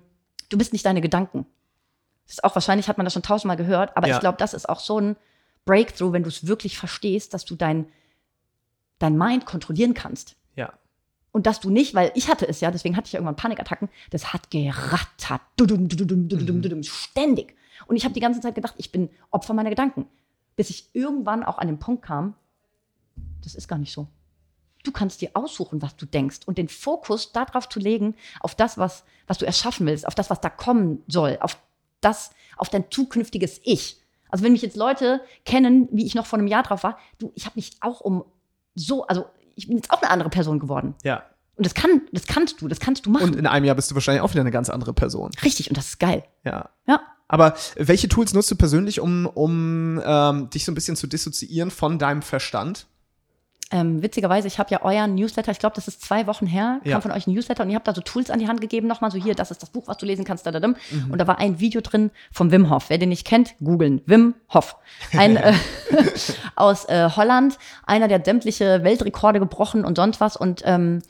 S2: du bist nicht deine Gedanken. Das ist auch wahrscheinlich, hat man das schon tausendmal gehört, aber
S1: Ja.
S2: ich glaube, das ist auch so ein Breakthrough, wenn du es wirklich verstehst, dass du dein, dein Mind kontrollieren kannst.
S1: ja.
S2: Und dass du nicht, weil ich hatte es ja, deswegen hatte ich ja irgendwann Panikattacken, das hat gerattert, dudum, dudum, dudum, dudum, ständig. Und ich habe die ganze Zeit gedacht, ich bin Opfer meiner Gedanken. Bis ich irgendwann auch an den Punkt kam, das ist gar nicht so. Du kannst dir aussuchen, was du denkst und den Fokus darauf zu legen, auf das, was, was du erschaffen willst, auf das, was da kommen soll, auf das, auf dein zukünftiges Ich. Also wenn mich jetzt Leute kennen, wie ich noch vor einem Jahr drauf war, du, ich habe mich auch um so, also ich bin jetzt auch eine andere Person geworden.
S1: Ja.
S2: Und das kann, das kannst du, das kannst du machen.
S1: Und in einem Jahr bist du wahrscheinlich auch wieder eine ganz andere Person.
S2: Richtig, und das ist geil.
S1: Ja.
S2: Ja.
S1: Aber welche Tools nutzt du persönlich, um, um ähm, dich so ein bisschen zu dissoziieren von deinem Verstand?
S2: Ähm, witzigerweise, ich habe ja euren Newsletter, ich glaube, das ist zwei Wochen her, kam
S1: Ja.
S2: von euch ein Newsletter und ihr habt da so Tools an die Hand gegeben, nochmal so hier, das ist das Buch, was du lesen kannst, da, da, da.
S1: Mhm.
S2: Und da war ein Video drin vom Wim Hof. Wer den nicht kennt, googeln. Wim Hof. Ein äh, aus äh, Holland, einer, der sämtliche Weltrekorde gebrochen und sonst was. Und ähm,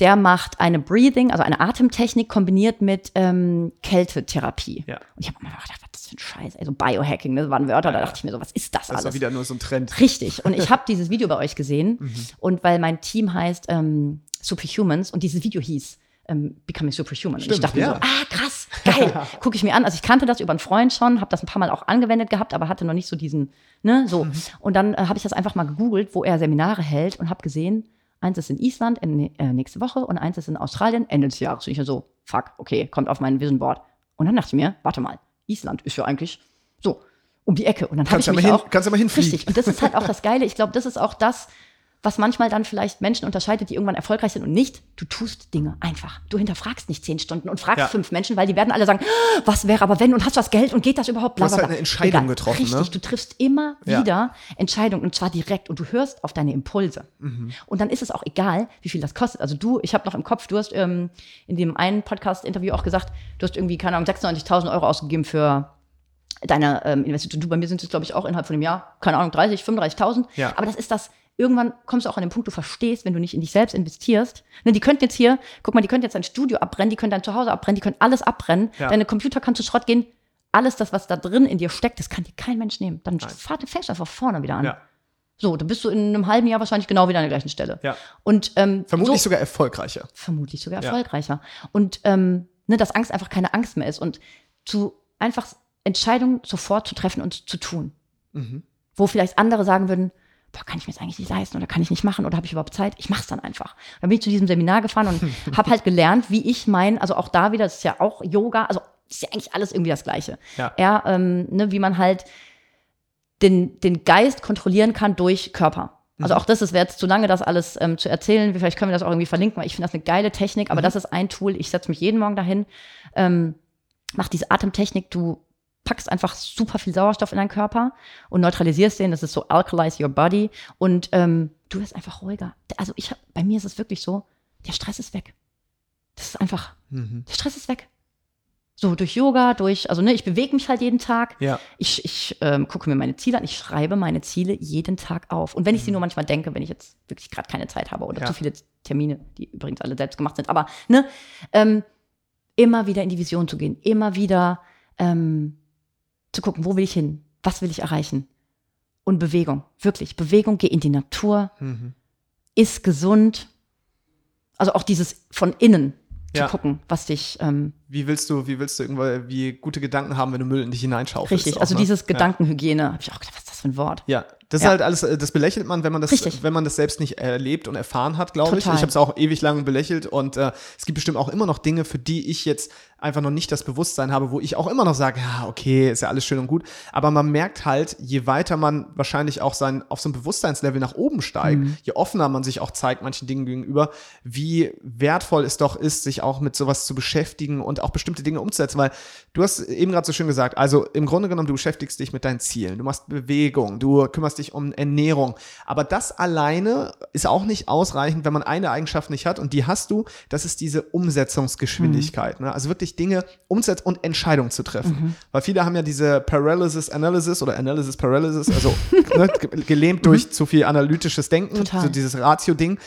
S2: der macht eine Breathing, also eine Atemtechnik kombiniert mit ähm, Kältetherapie.
S1: Ja.
S2: Und ich habe immer gedacht, was ist das für ein Scheiß? Also Biohacking, das waren Wörter, da dachte ich mir so, was ist das
S1: Das ist
S2: alles?
S1: doch wieder nur so ein Trend.
S2: Richtig. Und ich habe dieses Video bei euch gesehen.
S1: Mhm.
S2: Und weil mein Team heißt ähm, Superhumans und dieses Video hieß ähm, Becoming Superhuman. und ich
S1: Stimmt,
S2: dachte mir
S1: ja.
S2: so, ah, krass, geil. Gucke ich mir an. Also ich kannte das über einen Freund schon, habe das ein paar Mal auch angewendet gehabt, aber hatte noch nicht so diesen, ne, so.
S1: Mhm.
S2: Und dann äh, habe ich das einfach mal gegoogelt, wo er Seminare hält und habe gesehen, eins ist in Island in, äh, nächste Woche und eins ist in Australien Ende des Jahres. Und ich so, fuck, okay, kommt auf mein Vision Board. Und dann dachte ich mir, warte mal, Island ist ja eigentlich so um die Ecke. Und dann habe
S1: Kannst
S2: ich
S1: ja
S2: mich
S1: mal hin-
S2: auch
S1: kannst ja mal hinfliegen.
S2: Richtig. Und das ist halt auch das Geile. Ich glaube, das ist auch das, was manchmal dann vielleicht Menschen unterscheidet, die irgendwann erfolgreich sind und nicht, du tust Dinge einfach. Du hinterfragst nicht zehn Stunden und fragst
S1: Ja.
S2: fünf Menschen, weil die werden alle sagen, "Ah, was wäre aber wenn und hast du das Geld und geht das überhaupt?
S1: Du hast halt eine Entscheidung
S2: Egal.
S1: getroffen,
S2: Richtig,
S1: ne?
S2: du triffst immer
S1: Ja.
S2: wieder Entscheidungen und zwar direkt und du hörst auf deine Impulse.
S1: Mhm.
S2: Und dann ist es auch egal, wie viel das kostet. Also du, ich habe noch im Kopf, du hast ähm, in dem einen Podcast-Interview auch gesagt, du hast irgendwie, keine Ahnung, 96.000 Euro ausgegeben für deine ähm, Investition. Du, bei mir sind es, glaube ich, auch innerhalb von einem Jahr, keine Ahnung, 30, 35.000.
S1: Ja.
S2: Aber das ist das, irgendwann kommst du auch an den Punkt, du verstehst, wenn du nicht in dich selbst investierst. Ne, die könnten jetzt hier, guck mal, die könnten jetzt dein Studio abbrennen, die können dein Zuhause abbrennen, die können alles abbrennen.
S1: Ja.
S2: Deine Computer kann zu Schrott gehen. Alles das, was da drin in dir steckt, das kann dir kein Mensch nehmen. Dann fahr, fängst du einfach vorne wieder an.
S1: Ja.
S2: So, dann bist du in einem halben Jahr wahrscheinlich genau wieder an der gleichen Stelle.
S1: Ja.
S2: Und ähm,
S1: Vermutlich
S2: so,
S1: sogar erfolgreicher.
S2: vermutlich sogar
S1: Ja.
S2: erfolgreicher. Und ähm, ne, dass Angst einfach keine Angst mehr ist und zu einfach Entscheidungen sofort zu treffen und zu tun.
S1: Mhm.
S2: Wo vielleicht andere sagen würden, boah, kann ich mir das eigentlich nicht leisten oder kann ich nicht machen oder habe ich überhaupt Zeit? Ich mache es dann einfach. Dann bin ich zu diesem Seminar gefahren und habe halt gelernt, wie ich mein, also auch da wieder, das ist ja auch Yoga, also ist ja eigentlich alles irgendwie das Gleiche.
S1: Ja.
S2: Ja, ähm, ne, wie man halt den, den Geist kontrollieren kann durch Körper. Also auch das ist wäre jetzt zu lange, das alles ähm, zu erzählen. Vielleicht können wir das auch irgendwie verlinken, weil ich finde das eine geile Technik. Aber das ist ein Tool. Ich setze mich jeden Morgen dahin, ähm, mach diese Atemtechnik. Du packst einfach super viel Sauerstoff in deinen Körper und neutralisierst den. Das ist so alkalize your body und ähm, du wirst einfach ruhiger. Also ich hab, bei mir ist es wirklich so, der Stress ist weg. Das ist einfach,
S1: Mhm.
S2: der Stress ist weg. So durch Yoga, durch, also ne, ich bewege mich halt jeden Tag.
S1: Ja.
S2: Ich, ich ähm, gucke mir meine Ziele an, ich schreibe meine Ziele jeden Tag auf. Und wenn ich sie nur manchmal denke, wenn ich jetzt wirklich gerade keine Zeit habe oder
S1: Ja.
S2: zu viele Termine, die übrigens alle selbst gemacht sind, aber ne, ähm, immer wieder in die Vision zu gehen, immer wieder ähm, zu gucken, wo will ich hin, was will ich erreichen. Und Bewegung, wirklich, Bewegung, geh in die Natur,
S1: Mhm.
S2: ist gesund. Also auch dieses von innen
S1: Ja.
S2: zu gucken, was dich ähm,
S1: Wie willst du, wie willst du irgendwann wie gute Gedanken haben, wenn du Müll in dich hineinschaufelst?
S2: richtig,
S1: auch,
S2: also
S1: ne?
S2: dieses
S1: Ja.
S2: Gedankenhygiene, habe ich auch gedacht, was ist das für ein Wort?
S1: Ja, das ist
S2: Ja.
S1: halt alles, äh, das belächelt man, wenn man das,
S2: Richtig.
S1: wenn man das selbst nicht erlebt und erfahren hat, glaube ich. Ich habe es auch ewig lang belächelt und äh, es gibt bestimmt auch immer noch Dinge, für die ich jetzt einfach noch nicht das Bewusstsein habe, wo ich auch immer noch sage, ja, okay, ist ja alles schön und gut. Aber man merkt halt, je weiter man wahrscheinlich auch sein, auf so ein Bewusstseinslevel nach oben steigt,
S2: Mhm.
S1: je offener man sich auch zeigt manchen Dingen gegenüber, wie wertvoll es doch ist, sich auch mit sowas zu beschäftigen und auch bestimmte Dinge umzusetzen. Weil du hast eben gerade so schön gesagt, also im Grunde genommen, du beschäftigst dich mit deinen Zielen, du machst Bewegung, du kümmerst dich um Ernährung. Aber das alleine ist auch nicht ausreichend, wenn man eine Eigenschaft nicht hat und die hast du, das ist diese Umsetzungsgeschwindigkeit. Ne? Also wirklich Dinge umsetzen und Entscheidungen zu treffen. Weil viele haben ja diese Paralysis Analysis oder Analysis Paralysis, also ne, ge- gelähmt durch zu viel analytisches Denken,
S2: Total.
S1: so dieses Ratio-Ding.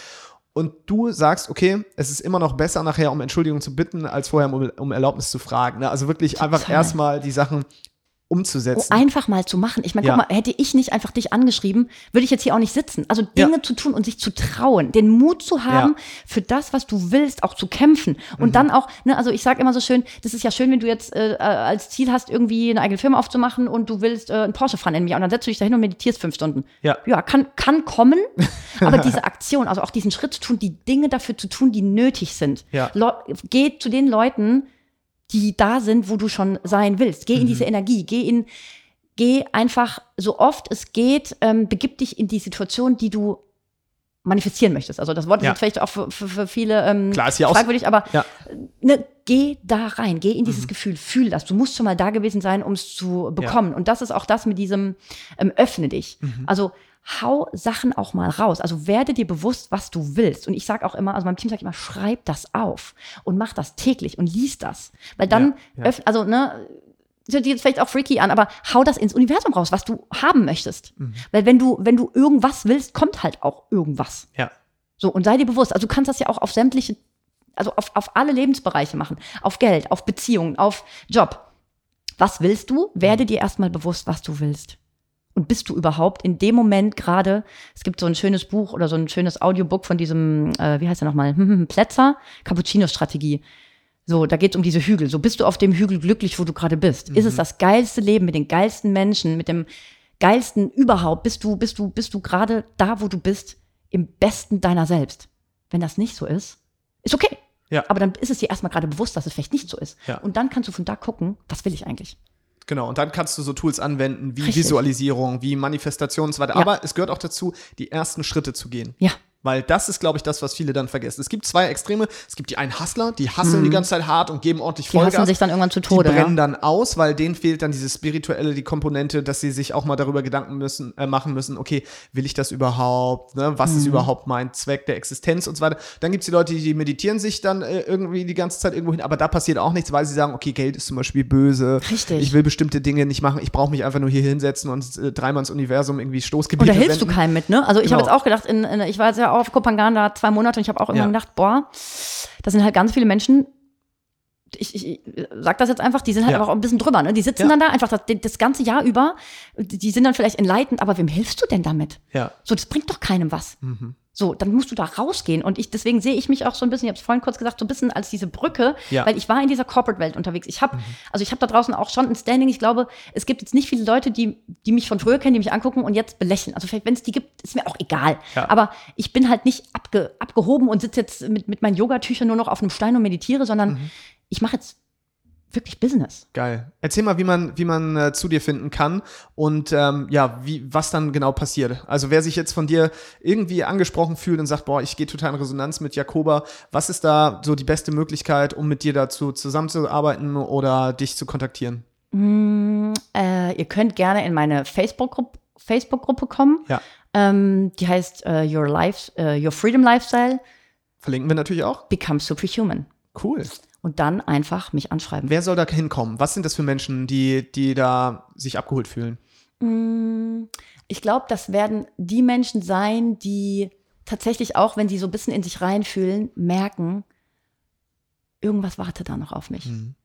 S1: Und du sagst, okay, es ist immer noch besser, nachher um Entschuldigung zu bitten, als vorher um, um Erlaubnis zu fragen. Ne? Also wirklich einfach erstmal die Sachen
S2: Oh,
S1: umzusetzen.
S2: einfach mal zu machen. Ich meine,
S1: Ja.
S2: guck mal, hätte ich nicht einfach dich angeschrieben, würde ich jetzt hier auch nicht sitzen. Also Dinge
S1: Ja.
S2: zu tun und sich zu trauen, den Mut zu haben,
S1: Ja. Mhm.
S2: für das, was du willst, auch zu kämpfen. Und dann auch, ne, also ich sage immer so schön, das ist ja schön, wenn du jetzt äh, äh, als Ziel hast, irgendwie eine eigene Firma aufzumachen und du willst äh, einen Porsche fahren in mir und dann setzt du dich dahin und meditierst fünf Stunden.
S1: Ja.
S2: Ja, kann, kann kommen, aber diese Aktion, also auch diesen Schritt zu tun, die Dinge dafür zu tun, die nötig sind.
S1: Ja.
S2: Leu geh zu den Leuten, die da sind, wo du schon sein willst. Geh in diese Energie, geh in, geh einfach so oft es geht, ähm, begib dich in die Situation, die du manifestieren möchtest. Also das Wort
S1: Ja.
S2: ist vielleicht auch für, für, für viele ähm,
S1: Klar, ist ja auch-
S2: fragwürdig, aber
S1: Ja.
S2: ne, geh da rein, geh in dieses
S1: Mhm.
S2: Gefühl, fühl das. Du musst schon mal da gewesen sein, um es zu bekommen. Und das ist auch das mit diesem ähm, öffne dich.
S1: Mhm.
S2: Also hau Sachen auch mal raus. Also werde dir bewusst, was du willst. Und ich sage auch immer, also meinem Team sage ich immer, schreib das auf und mach das täglich und lies das. Weil dann,
S1: Ja, ja.
S2: also ne, hört sich jetzt vielleicht auch freaky an, aber hau das ins Universum raus, was du haben möchtest.
S1: Mhm.
S2: Weil wenn du, wenn du irgendwas willst, kommt halt auch irgendwas.
S1: Ja.
S2: So, und sei dir bewusst, also du kannst das ja auch auf sämtliche, also auf, auf alle Lebensbereiche machen. Auf Geld, auf Beziehungen, auf Job. Was willst du? Werde dir erstmal bewusst, was du willst. Und bist du überhaupt in dem Moment gerade, es gibt so ein schönes Buch oder so ein schönes Audiobook von diesem, äh, wie heißt er nochmal, Plätzer, Cappuccino-Strategie. So, da geht es um diese Hügel. So bist du auf dem Hügel glücklich, wo du gerade bist. Ist es das geilste Leben mit den geilsten Menschen, mit dem geilsten überhaupt? Bist du, bist du, bist du gerade da, wo du bist, im besten deiner selbst? Wenn das nicht so ist, ist okay.
S1: Ja.
S2: Aber dann ist es dir erstmal gerade bewusst, dass es vielleicht nicht so ist.
S1: Ja.
S2: Und dann kannst du von da gucken, was will ich eigentlich?
S1: Genau, und dann kannst du so Tools anwenden wie
S2: Richtig.
S1: Visualisierung, wie Manifestation und so weiter.
S2: Ja.
S1: Aber es gehört auch dazu, die ersten Schritte zu gehen.
S2: Ja.
S1: Weil das ist, glaube ich, das, was viele dann vergessen. Es gibt zwei Extreme. Es gibt die einen Hustler, die hasseln die ganze Zeit hart und geben ordentlich
S2: Mhm. Die
S1: Vollgas.
S2: hassen sich dann irgendwann zu Tode.
S1: Die brennen
S2: Ja.
S1: dann aus, weil denen fehlt dann diese spirituelle, die Komponente, dass sie sich auch mal darüber Gedanken müssen, äh, machen müssen, okay, will ich das überhaupt? Ne? Was
S2: Mhm.
S1: ist überhaupt mein Zweck der Existenz und so weiter? Dann gibt es die Leute, die meditieren sich dann äh, irgendwie die ganze Zeit irgendwo hin, aber da passiert auch nichts, weil sie sagen, okay, Geld ist zum Beispiel böse.
S2: Richtig.
S1: Ich will bestimmte Dinge nicht machen. Ich brauche mich einfach nur hier hinsetzen und äh, dreimal ins Universum irgendwie Stoßgebiete
S2: Und da hilfst du
S1: senden.
S2: keinem mit, ne? Also ich
S1: Genau.
S2: habe jetzt auch gedacht, in, in, ich war jetzt ja auch auf Kopangan da zwei Monate und ich habe auch irgendwann
S1: Ja.
S2: gedacht, boah, das sind halt ganz viele Menschen, ich, ich, ich sag das jetzt einfach, die sind halt
S1: Ja.
S2: einfach auch ein bisschen drüber, ne? Die sitzen
S1: Ja.
S2: dann da einfach das, das ganze Jahr über, die sind dann vielleicht enlightened, aber wem hilfst du denn damit?
S1: Ja.
S2: So, das bringt doch keinem was.
S1: Mhm.
S2: So, dann musst du da rausgehen. Und ich, deswegen sehe ich mich auch so ein bisschen, ich habe es vorhin kurz gesagt, so ein bisschen als diese Brücke,
S1: Ja.
S2: weil ich war in dieser Corporate-Welt unterwegs. Ich habe, also ich habe da draußen auch schon ein Standing. Ich glaube, es gibt jetzt nicht viele Leute, die, die mich von früher kennen, die mich angucken und jetzt belächeln. Also vielleicht, wenn es die gibt, ist mir auch egal.
S1: Ja.
S2: Aber ich bin halt nicht abge, abgehoben und sitze jetzt mit, mit meinen Yogatüchern nur noch auf einem Stein und meditiere, sondern ich mache jetzt wirklich Business.
S1: Geil. Erzähl mal, wie man, wie man äh, zu dir finden kann und ähm, ja, wie, was dann genau passiert. Also wer sich jetzt von dir irgendwie angesprochen fühlt und sagt, boah, ich gehe total in Resonanz mit Jakoba, was ist da so die beste Möglichkeit, um mit dir dazu zusammenzuarbeiten oder dich zu kontaktieren?
S2: Mm, äh, ihr könnt gerne in meine Facebook-Gruppe Facebook kommen.
S1: Ja.
S2: Ähm, die heißt äh, Your Life, äh, Your Freedom Lifestyle
S1: Verlinken wir natürlich auch.
S2: Become Superhuman.
S1: Cool.
S2: Und dann einfach mich anschreiben.
S1: Wer soll da hinkommen? Was sind das für Menschen, die, die da sich abgeholt fühlen?
S2: Mm, Ich glaube, das werden die Menschen sein, die tatsächlich auch, wenn sie so ein bisschen in sich reinfühlen, merken, irgendwas wartet da noch auf mich.
S1: Mhm.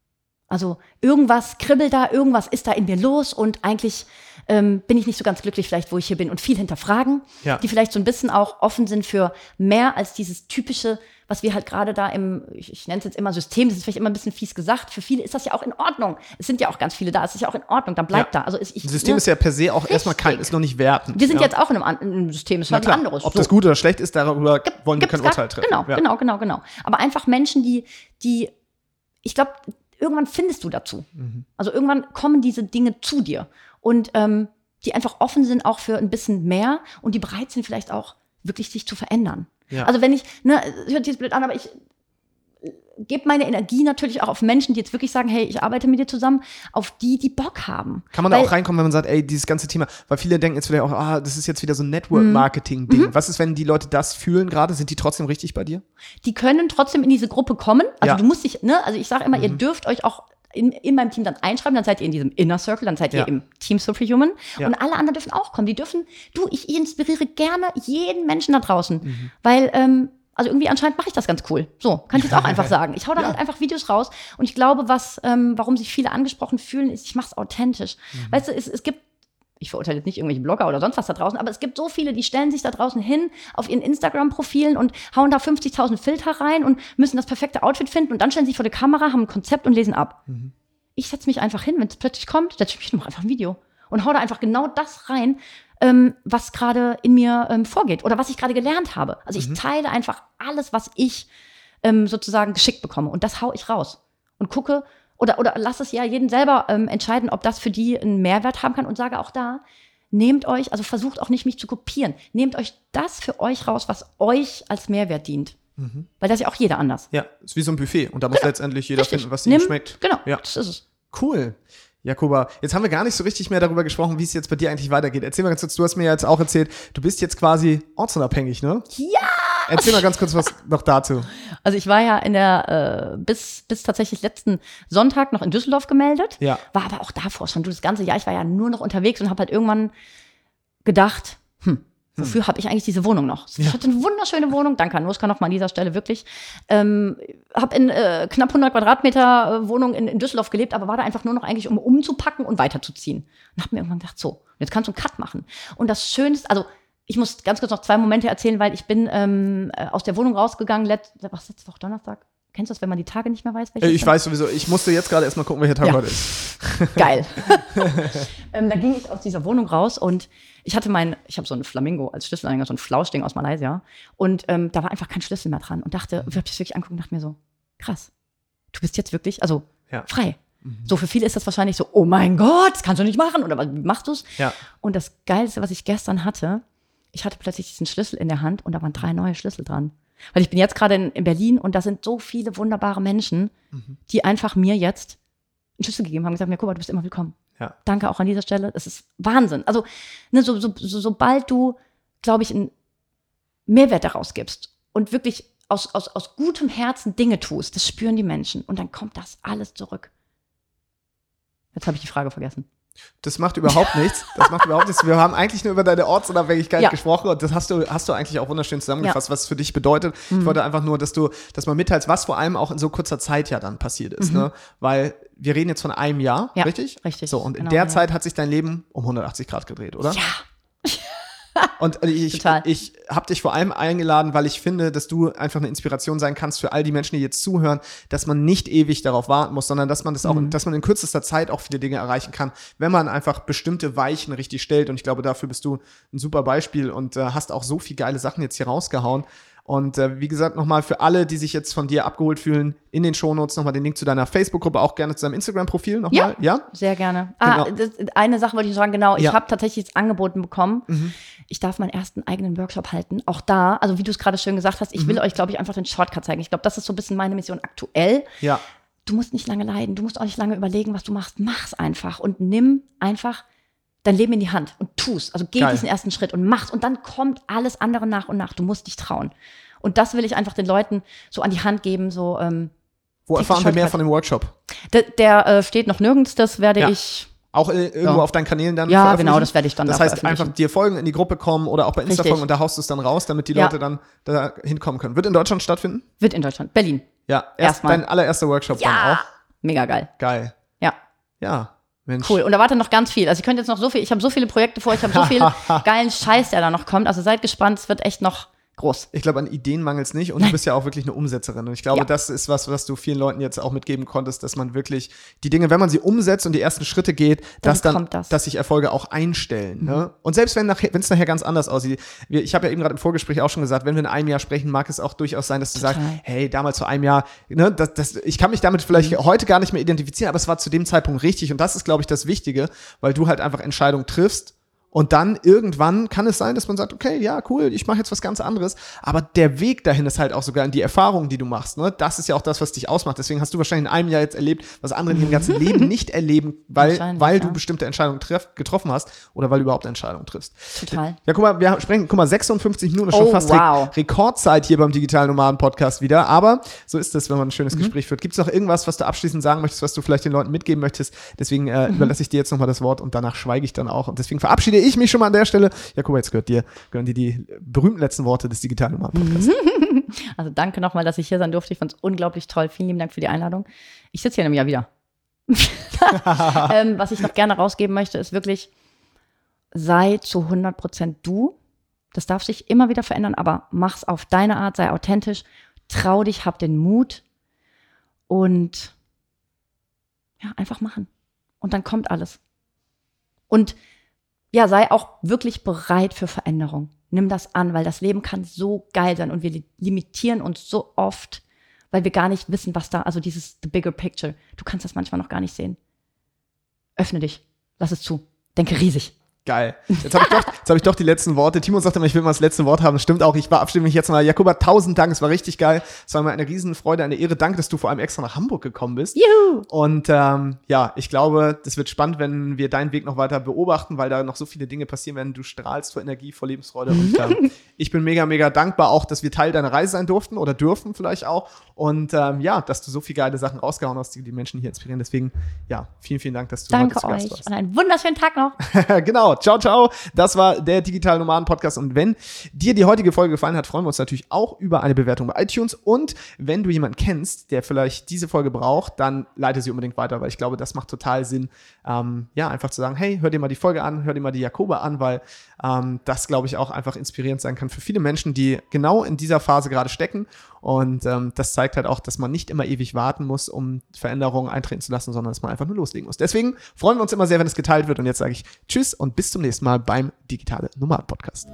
S2: Also irgendwas kribbelt da, irgendwas ist da in mir los und eigentlich ähm, bin ich nicht so ganz glücklich vielleicht, wo ich hier bin und viel hinterfragen,
S1: Ja.
S2: die vielleicht so ein bisschen auch offen sind für mehr als dieses typische, was wir halt gerade da im, ich, ich nenne es jetzt immer System, das ist vielleicht immer ein bisschen fies gesagt, für viele ist das ja auch in Ordnung. Es sind ja auch ganz viele da, es ist ja auch in Ordnung, dann bleibt
S1: Ja.
S2: da. Also ist, ich,
S1: Ein System
S2: ne,
S1: ist ja per se auch erstmal kein,
S2: Richtig.
S1: ist noch nicht wertend.
S2: wir sind
S1: ja.
S2: jetzt auch in einem, in einem System, es ist halt ein anderes.
S1: ob
S2: So.
S1: das gut oder schlecht ist, darüber wollen wir kein Urteil treffen.
S2: Genau, genau, genau, genau. Aber einfach Menschen, die, die, ich glaube, irgendwann findest du dazu.
S1: Mhm.
S2: Also irgendwann kommen diese Dinge zu dir und ähm, die einfach offen sind auch für ein bisschen mehr und die bereit sind vielleicht auch wirklich sich zu verändern.
S1: Ja.
S2: Also wenn ich, ne, hört sich jetzt blöd an, aber ich gebe meine Energie natürlich auch auf Menschen, die jetzt wirklich sagen, hey, ich arbeite mit dir zusammen, auf die, die Bock haben.
S1: Kann man da
S2: Weil-
S1: auch reinkommen, wenn man sagt, ey, dieses ganze Thema, weil viele denken jetzt vielleicht auch, ah, das ist jetzt wieder so ein Network-Marketing-Ding.
S2: Mhm.
S1: Was ist, wenn die Leute das fühlen gerade? Sind die trotzdem richtig bei dir?
S2: die können trotzdem in diese Gruppe kommen. Also
S1: Ja. Mhm.
S2: du musst dich, ne, also ich sage immer, ihr dürft euch auch in, in meinem Team dann einschreiben, dann seid ihr in diesem Inner Circle, dann seid
S1: Ja.
S2: ihr im Team Superhuman
S1: Ja.
S2: und alle anderen dürfen auch kommen. Die dürfen, du, ich inspiriere gerne jeden Menschen da draußen,
S1: Mhm.
S2: weil, ähm, also irgendwie anscheinend mache ich das ganz cool. So, kann ich jetzt auch einfach sagen. Ich hau da
S1: Ja.
S2: halt einfach Videos raus und ich glaube, was, ähm, warum sich viele angesprochen fühlen, ist, ich mache es authentisch.
S1: Mhm.
S2: Weißt du, es, es gibt ich verurteile jetzt nicht irgendwelche Blogger oder sonst was da draußen, aber es gibt so viele, die stellen sich da draußen hin auf ihren Instagram-Profilen und hauen da 50.000 Filter rein und müssen das perfekte Outfit finden und dann stellen sie sich vor die Kamera, haben ein Konzept und lesen ab. Ich setze mich einfach hin, wenn es plötzlich kommt, setze ich mich noch einfach ein Video und hau da einfach genau das rein, ähm, was gerade in mir ähm, vorgeht oder was ich gerade gelernt habe. Also ich teile einfach alles, was ich ähm, sozusagen geschickt bekomme und das hau ich raus und gucke oder, oder lass es ja jeden selber ähm, entscheiden, ob das für die einen Mehrwert haben kann und sage auch da, nehmt euch, also versucht auch nicht mich zu kopieren, nehmt euch das für euch raus, was euch als Mehrwert dient. Weil das ist ja auch jeder anders.
S1: Ja, ist wie so ein Buffet. Und da muss letztendlich jeder
S2: Richtig.
S1: finden, was ihm schmeckt.
S2: Genau,
S1: Ja.
S2: das ist es.
S1: Cool. Jakoba, jetzt haben wir gar nicht so richtig mehr darüber gesprochen, wie es jetzt bei dir eigentlich weitergeht. Erzähl mal ganz kurz, du hast mir jetzt auch erzählt, du bist jetzt quasi ortsunabhängig, ne?
S2: Ja!
S1: Erzähl mal ganz kurz was noch dazu.
S2: Also ich war ja in der, äh, bis, bis tatsächlich letzten Sonntag noch in Düsseldorf gemeldet.
S1: Ja.
S2: War aber auch davor schon, du, das ganze Jahr, ich war ja nur noch unterwegs und habe halt irgendwann gedacht, hm, wofür habe ich eigentlich diese Wohnung noch? Ich
S1: Ja.
S2: hatte eine wunderschöne Wohnung, danke an Nuska nochmal an dieser Stelle, wirklich. Ähm, habe in äh, knapp 100 Quadratmeter äh, Wohnung in, in Düsseldorf gelebt, aber war da einfach nur noch eigentlich, um umzupacken und weiterzuziehen. Und habe mir irgendwann gedacht, so, jetzt kannst du einen Cut machen. Und das Schönste, also ich muss ganz kurz noch zwei Momente erzählen, weil ich bin ähm, äh, aus der Wohnung rausgegangen, letzt, was letzte Woche Donnerstag? Kennst du das, wenn man die Tage nicht mehr weiß? welche
S1: Äh, Ich
S2: Tag?
S1: weiß sowieso, ich musste jetzt gerade erstmal gucken, welcher Tag
S2: Ja.
S1: heute ist.
S2: Geil. ähm, da ging ich aus dieser Wohnung raus und ich hatte mein, ich habe so einen Flamingo als Schlüsselanhänger, so ein Flauschding aus Malaysia. Und ähm, da war einfach kein Schlüssel mehr dran und dachte, ich habe das wirklich angeguckt und dachte mir so, krass, du bist jetzt wirklich, also
S1: Ja.
S2: frei. So für viele ist das wahrscheinlich so, oh mein Gott, das kannst du nicht machen oder wie machst du's?
S1: Ja.
S2: Und das Geilste, was ich gestern hatte, ich hatte plötzlich diesen Schlüssel in der Hand und da waren drei neue Schlüssel dran. Weil ich bin jetzt gerade in, in Berlin und da sind so viele wunderbare Menschen, die einfach mir jetzt einen Schlüssel gegeben haben und gesagt, ja, guck mal, du bist immer willkommen.
S1: Ja.
S2: Danke auch an dieser Stelle. Das ist Wahnsinn. Also, ne, so, so, so, sobald du, glaube ich, einen Mehrwert daraus gibst und wirklich aus, aus, aus gutem Herzen Dinge tust, das spüren die Menschen und dann kommt das alles zurück. Jetzt habe ich die Frage vergessen.
S1: Das macht überhaupt nichts. Das macht überhaupt nichts. Wir haben eigentlich nur über deine Ortsunabhängigkeit
S2: Ja.
S1: gesprochen und das hast du, hast du eigentlich auch wunderschön zusammengefasst, was es für dich bedeutet.
S2: Mhm.
S1: Ich wollte einfach nur, dass du, dass man mitteilst, was vor allem auch in so kurzer Zeit ja dann passiert ist, ne? Weil wir reden jetzt von einem Jahr,
S2: Mhm. Ja,
S1: richtig?
S2: richtig.
S1: So, und in
S2: Genau,
S1: der
S2: ja.
S1: Zeit hat sich dein Leben um 180 Grad gedreht, oder?
S2: Ja,
S1: Und ich,
S2: Total.
S1: ich habe dich vor allem eingeladen, weil ich finde, dass du einfach eine Inspiration sein kannst für all die Menschen, die jetzt zuhören, dass man nicht ewig darauf warten muss, sondern dass man das auch,
S2: Mhm.
S1: dass man in kürzester Zeit auch viele Dinge erreichen kann, wenn man einfach bestimmte Weichen richtig stellt. Und ich glaube, dafür bist du ein super Beispiel und äh, hast auch so viel geile Sachen jetzt hier rausgehauen. Und äh, wie gesagt, nochmal für alle, die sich jetzt von dir abgeholt fühlen, in den Shownotes nochmal den Link zu deiner Facebook-Gruppe, auch gerne zu deinem Instagram-Profil nochmal. Ja?
S2: sehr gerne. Ah,
S1: Genau.
S2: das, eine Sache wollte ich sagen, genau. Ich
S1: Ja. Mhm.
S2: habe tatsächlich jetzt angeboten bekommen. Ich darf meinen ersten eigenen Workshop halten. Auch da, also wie du es gerade schön gesagt hast, ich will
S1: Mhm.
S2: euch, glaube ich, einfach den Shortcut zeigen. Ich glaube, das ist so ein bisschen meine Mission aktuell.
S1: Ja.
S2: Du musst nicht lange leiden, du musst auch nicht lange überlegen, was du machst. Mach's einfach und nimm einfach dein Leben in die Hand und tu's. Also geh
S1: Geil.
S2: diesen ersten Schritt und mach's und dann kommt alles andere nach und nach. Du musst dich trauen. Und das will ich einfach den Leuten so an die Hand geben, so ähm,
S1: Wo erfahren wir mehr von dem Workshop?
S2: der, der äh, steht noch nirgends, das werde
S1: Ja.
S2: ich
S1: Auch äh, irgendwo
S2: Ja.
S1: auf deinen Kanälen dann
S2: Ja, genau, das werde ich dann
S1: Das
S2: da
S1: heißt, einfach dir folgen, in die Gruppe kommen oder auch bei Insta
S2: Richtig.
S1: folgen und da haust du es dann raus, damit die
S2: Ja.
S1: Leute dann da hinkommen können. Wird in Deutschland stattfinden?
S2: Wird in Deutschland. Berlin.
S1: Ja, erst
S2: Erstmal.
S1: dein allererster Workshop dann
S2: Ja.
S1: auch.
S2: Mega geil.
S1: Geil.
S2: Ja.
S1: Ja, Mensch.
S2: Cool. Und da wartet noch ganz viel. Also ihr könnt jetzt noch so viel, ich habe so viele Projekte vor, ich habe so viel geilen Scheiß, der da noch kommt. Also seid gespannt, es wird echt noch groß.
S1: Ich glaube, an Ideen mangelt es nicht und du bist ja auch wirklich eine Umsetzerin. Und ich glaube,
S2: Ja.
S1: das ist was, was du vielen Leuten jetzt auch mitgeben konntest, dass man wirklich die Dinge, wenn man sie umsetzt und die ersten Schritte geht, dass dann,
S2: das.
S1: dass sich Erfolge auch einstellen. Ne? Und selbst wenn es nachher ganz anders aussieht, wir, ich habe ja eben gerade im Vorgespräch auch schon gesagt, wenn wir in einem Jahr sprechen, mag es auch durchaus sein, dass du
S2: Total.
S1: sagst, hey, damals vor einem Jahr, ne, das, das, ich kann mich damit vielleicht heute gar nicht mehr identifizieren, aber es war zu dem Zeitpunkt richtig. Und das ist, glaube ich, das Wichtige, weil du halt einfach Entscheidungen triffst und dann irgendwann kann es sein, dass man sagt, okay, ja, cool, ich mache jetzt was ganz anderes. Aber der Weg dahin ist halt auch sogar in die Erfahrungen, die du machst. Ne? Das ist ja auch das, was dich ausmacht. Deswegen hast du wahrscheinlich in einem Jahr jetzt erlebt, was andere in ihrem ganzen Leben nicht erleben, weil, weil du
S2: ja.
S1: bestimmte Entscheidungen treff, getroffen hast oder weil du überhaupt Entscheidungen triffst.
S2: Total.
S1: Ja, guck mal, wir sprechen, guck mal, 56 Minuten ist schon
S2: Oh,
S1: fast
S2: wow.
S1: Re Rekordzeit hier beim Digitalen Nomaden Podcast wieder. Aber so ist es, wenn man ein
S2: Mhm.
S1: schönes Gespräch führt. Gibt es noch irgendwas, was du abschließend sagen möchtest, was du vielleicht den Leuten mitgeben möchtest? Deswegen äh,
S2: Mhm.
S1: überlasse ich dir jetzt nochmal das Wort und danach schweige ich dann auch. Und deswegen verabschiede ich mich schon mal an der Stelle. Ja, guck mal, jetzt gehört dir, gehören dir die berühmten letzten Worte des Digitalen Podcasts.
S2: Also danke nochmal, dass ich hier sein durfte. Ich fand es unglaublich toll. Vielen lieben Dank für die Einladung. Ich sitze hier in einem Jahr wieder. ähm, was ich noch gerne rausgeben möchte, ist wirklich, sei zu 100% du. Das darf sich immer wieder verändern, aber mach's auf deine Art, sei authentisch, trau dich, hab den Mut und ja, einfach machen. Und dann kommt alles. Und ja, sei auch wirklich bereit für Veränderung. Nimm das an, weil das Leben kann so geil sein und wir li- limitieren uns so oft, weil wir gar nicht wissen, was da, also dieses the bigger picture. Du kannst das manchmal noch gar nicht sehen. Öffne dich, lass es zu, denke riesig.
S1: Geil. Jetzt habe ich, doch- jetzt hab ich doch die letzten Worte. Timo sagte immer, ich will mal das letzte Wort haben. Das stimmt auch. Ich verabschiede mich jetzt mal. Jakoba, tausend Dank. Es war richtig geil. Es war mir eine Riesenfreude, eine Ehre. Danke, dass du vor allem extra nach Hamburg gekommen bist.
S2: Juhu!
S1: Und ähm, ja, ich glaube, das wird spannend, wenn wir deinen Weg noch weiter beobachten, weil da noch so viele Dinge passieren werden. Du strahlst vor Energie, vor Lebensfreude. Und ähm, ich bin mega, mega dankbar auch, dass wir Teil deiner Reise sein durften oder dürfen vielleicht auch. Und ähm, ja, dass du so viele geile Sachen rausgehauen hast, die die Menschen hier inspirieren. Deswegen, ja, vielen, vielen Dank, dass du
S2: Danke
S1: heute zu
S2: euch
S1: warst.
S2: und einen wunderschönen Tag noch.
S1: genau. Ciao, ciao. Das war der Digital Nomaden Podcast. Und wenn dir die heutige Folge gefallen hat, freuen wir uns natürlich auch über eine Bewertung bei iTunes. Und wenn du jemanden kennst, der vielleicht diese Folge braucht, dann leite sie unbedingt weiter, weil ich glaube, das macht total Sinn. Ähm, ja, einfach zu sagen, hey, hör dir mal die Folge an, hör dir mal die Jakoba an, weil ähm, das, glaube ich, auch einfach inspirierend sein kann für viele Menschen, die genau in dieser Phase gerade stecken. Und ähm, das zeigt halt auch, dass man nicht immer ewig warten muss, um Veränderungen eintreten zu lassen, sondern dass man einfach nur loslegen muss. Deswegen freuen wir uns immer sehr, wenn es geteilt wird. Und jetzt sage ich Tschüss und bis zum nächsten Mal beim Digitale Nomaden Podcast.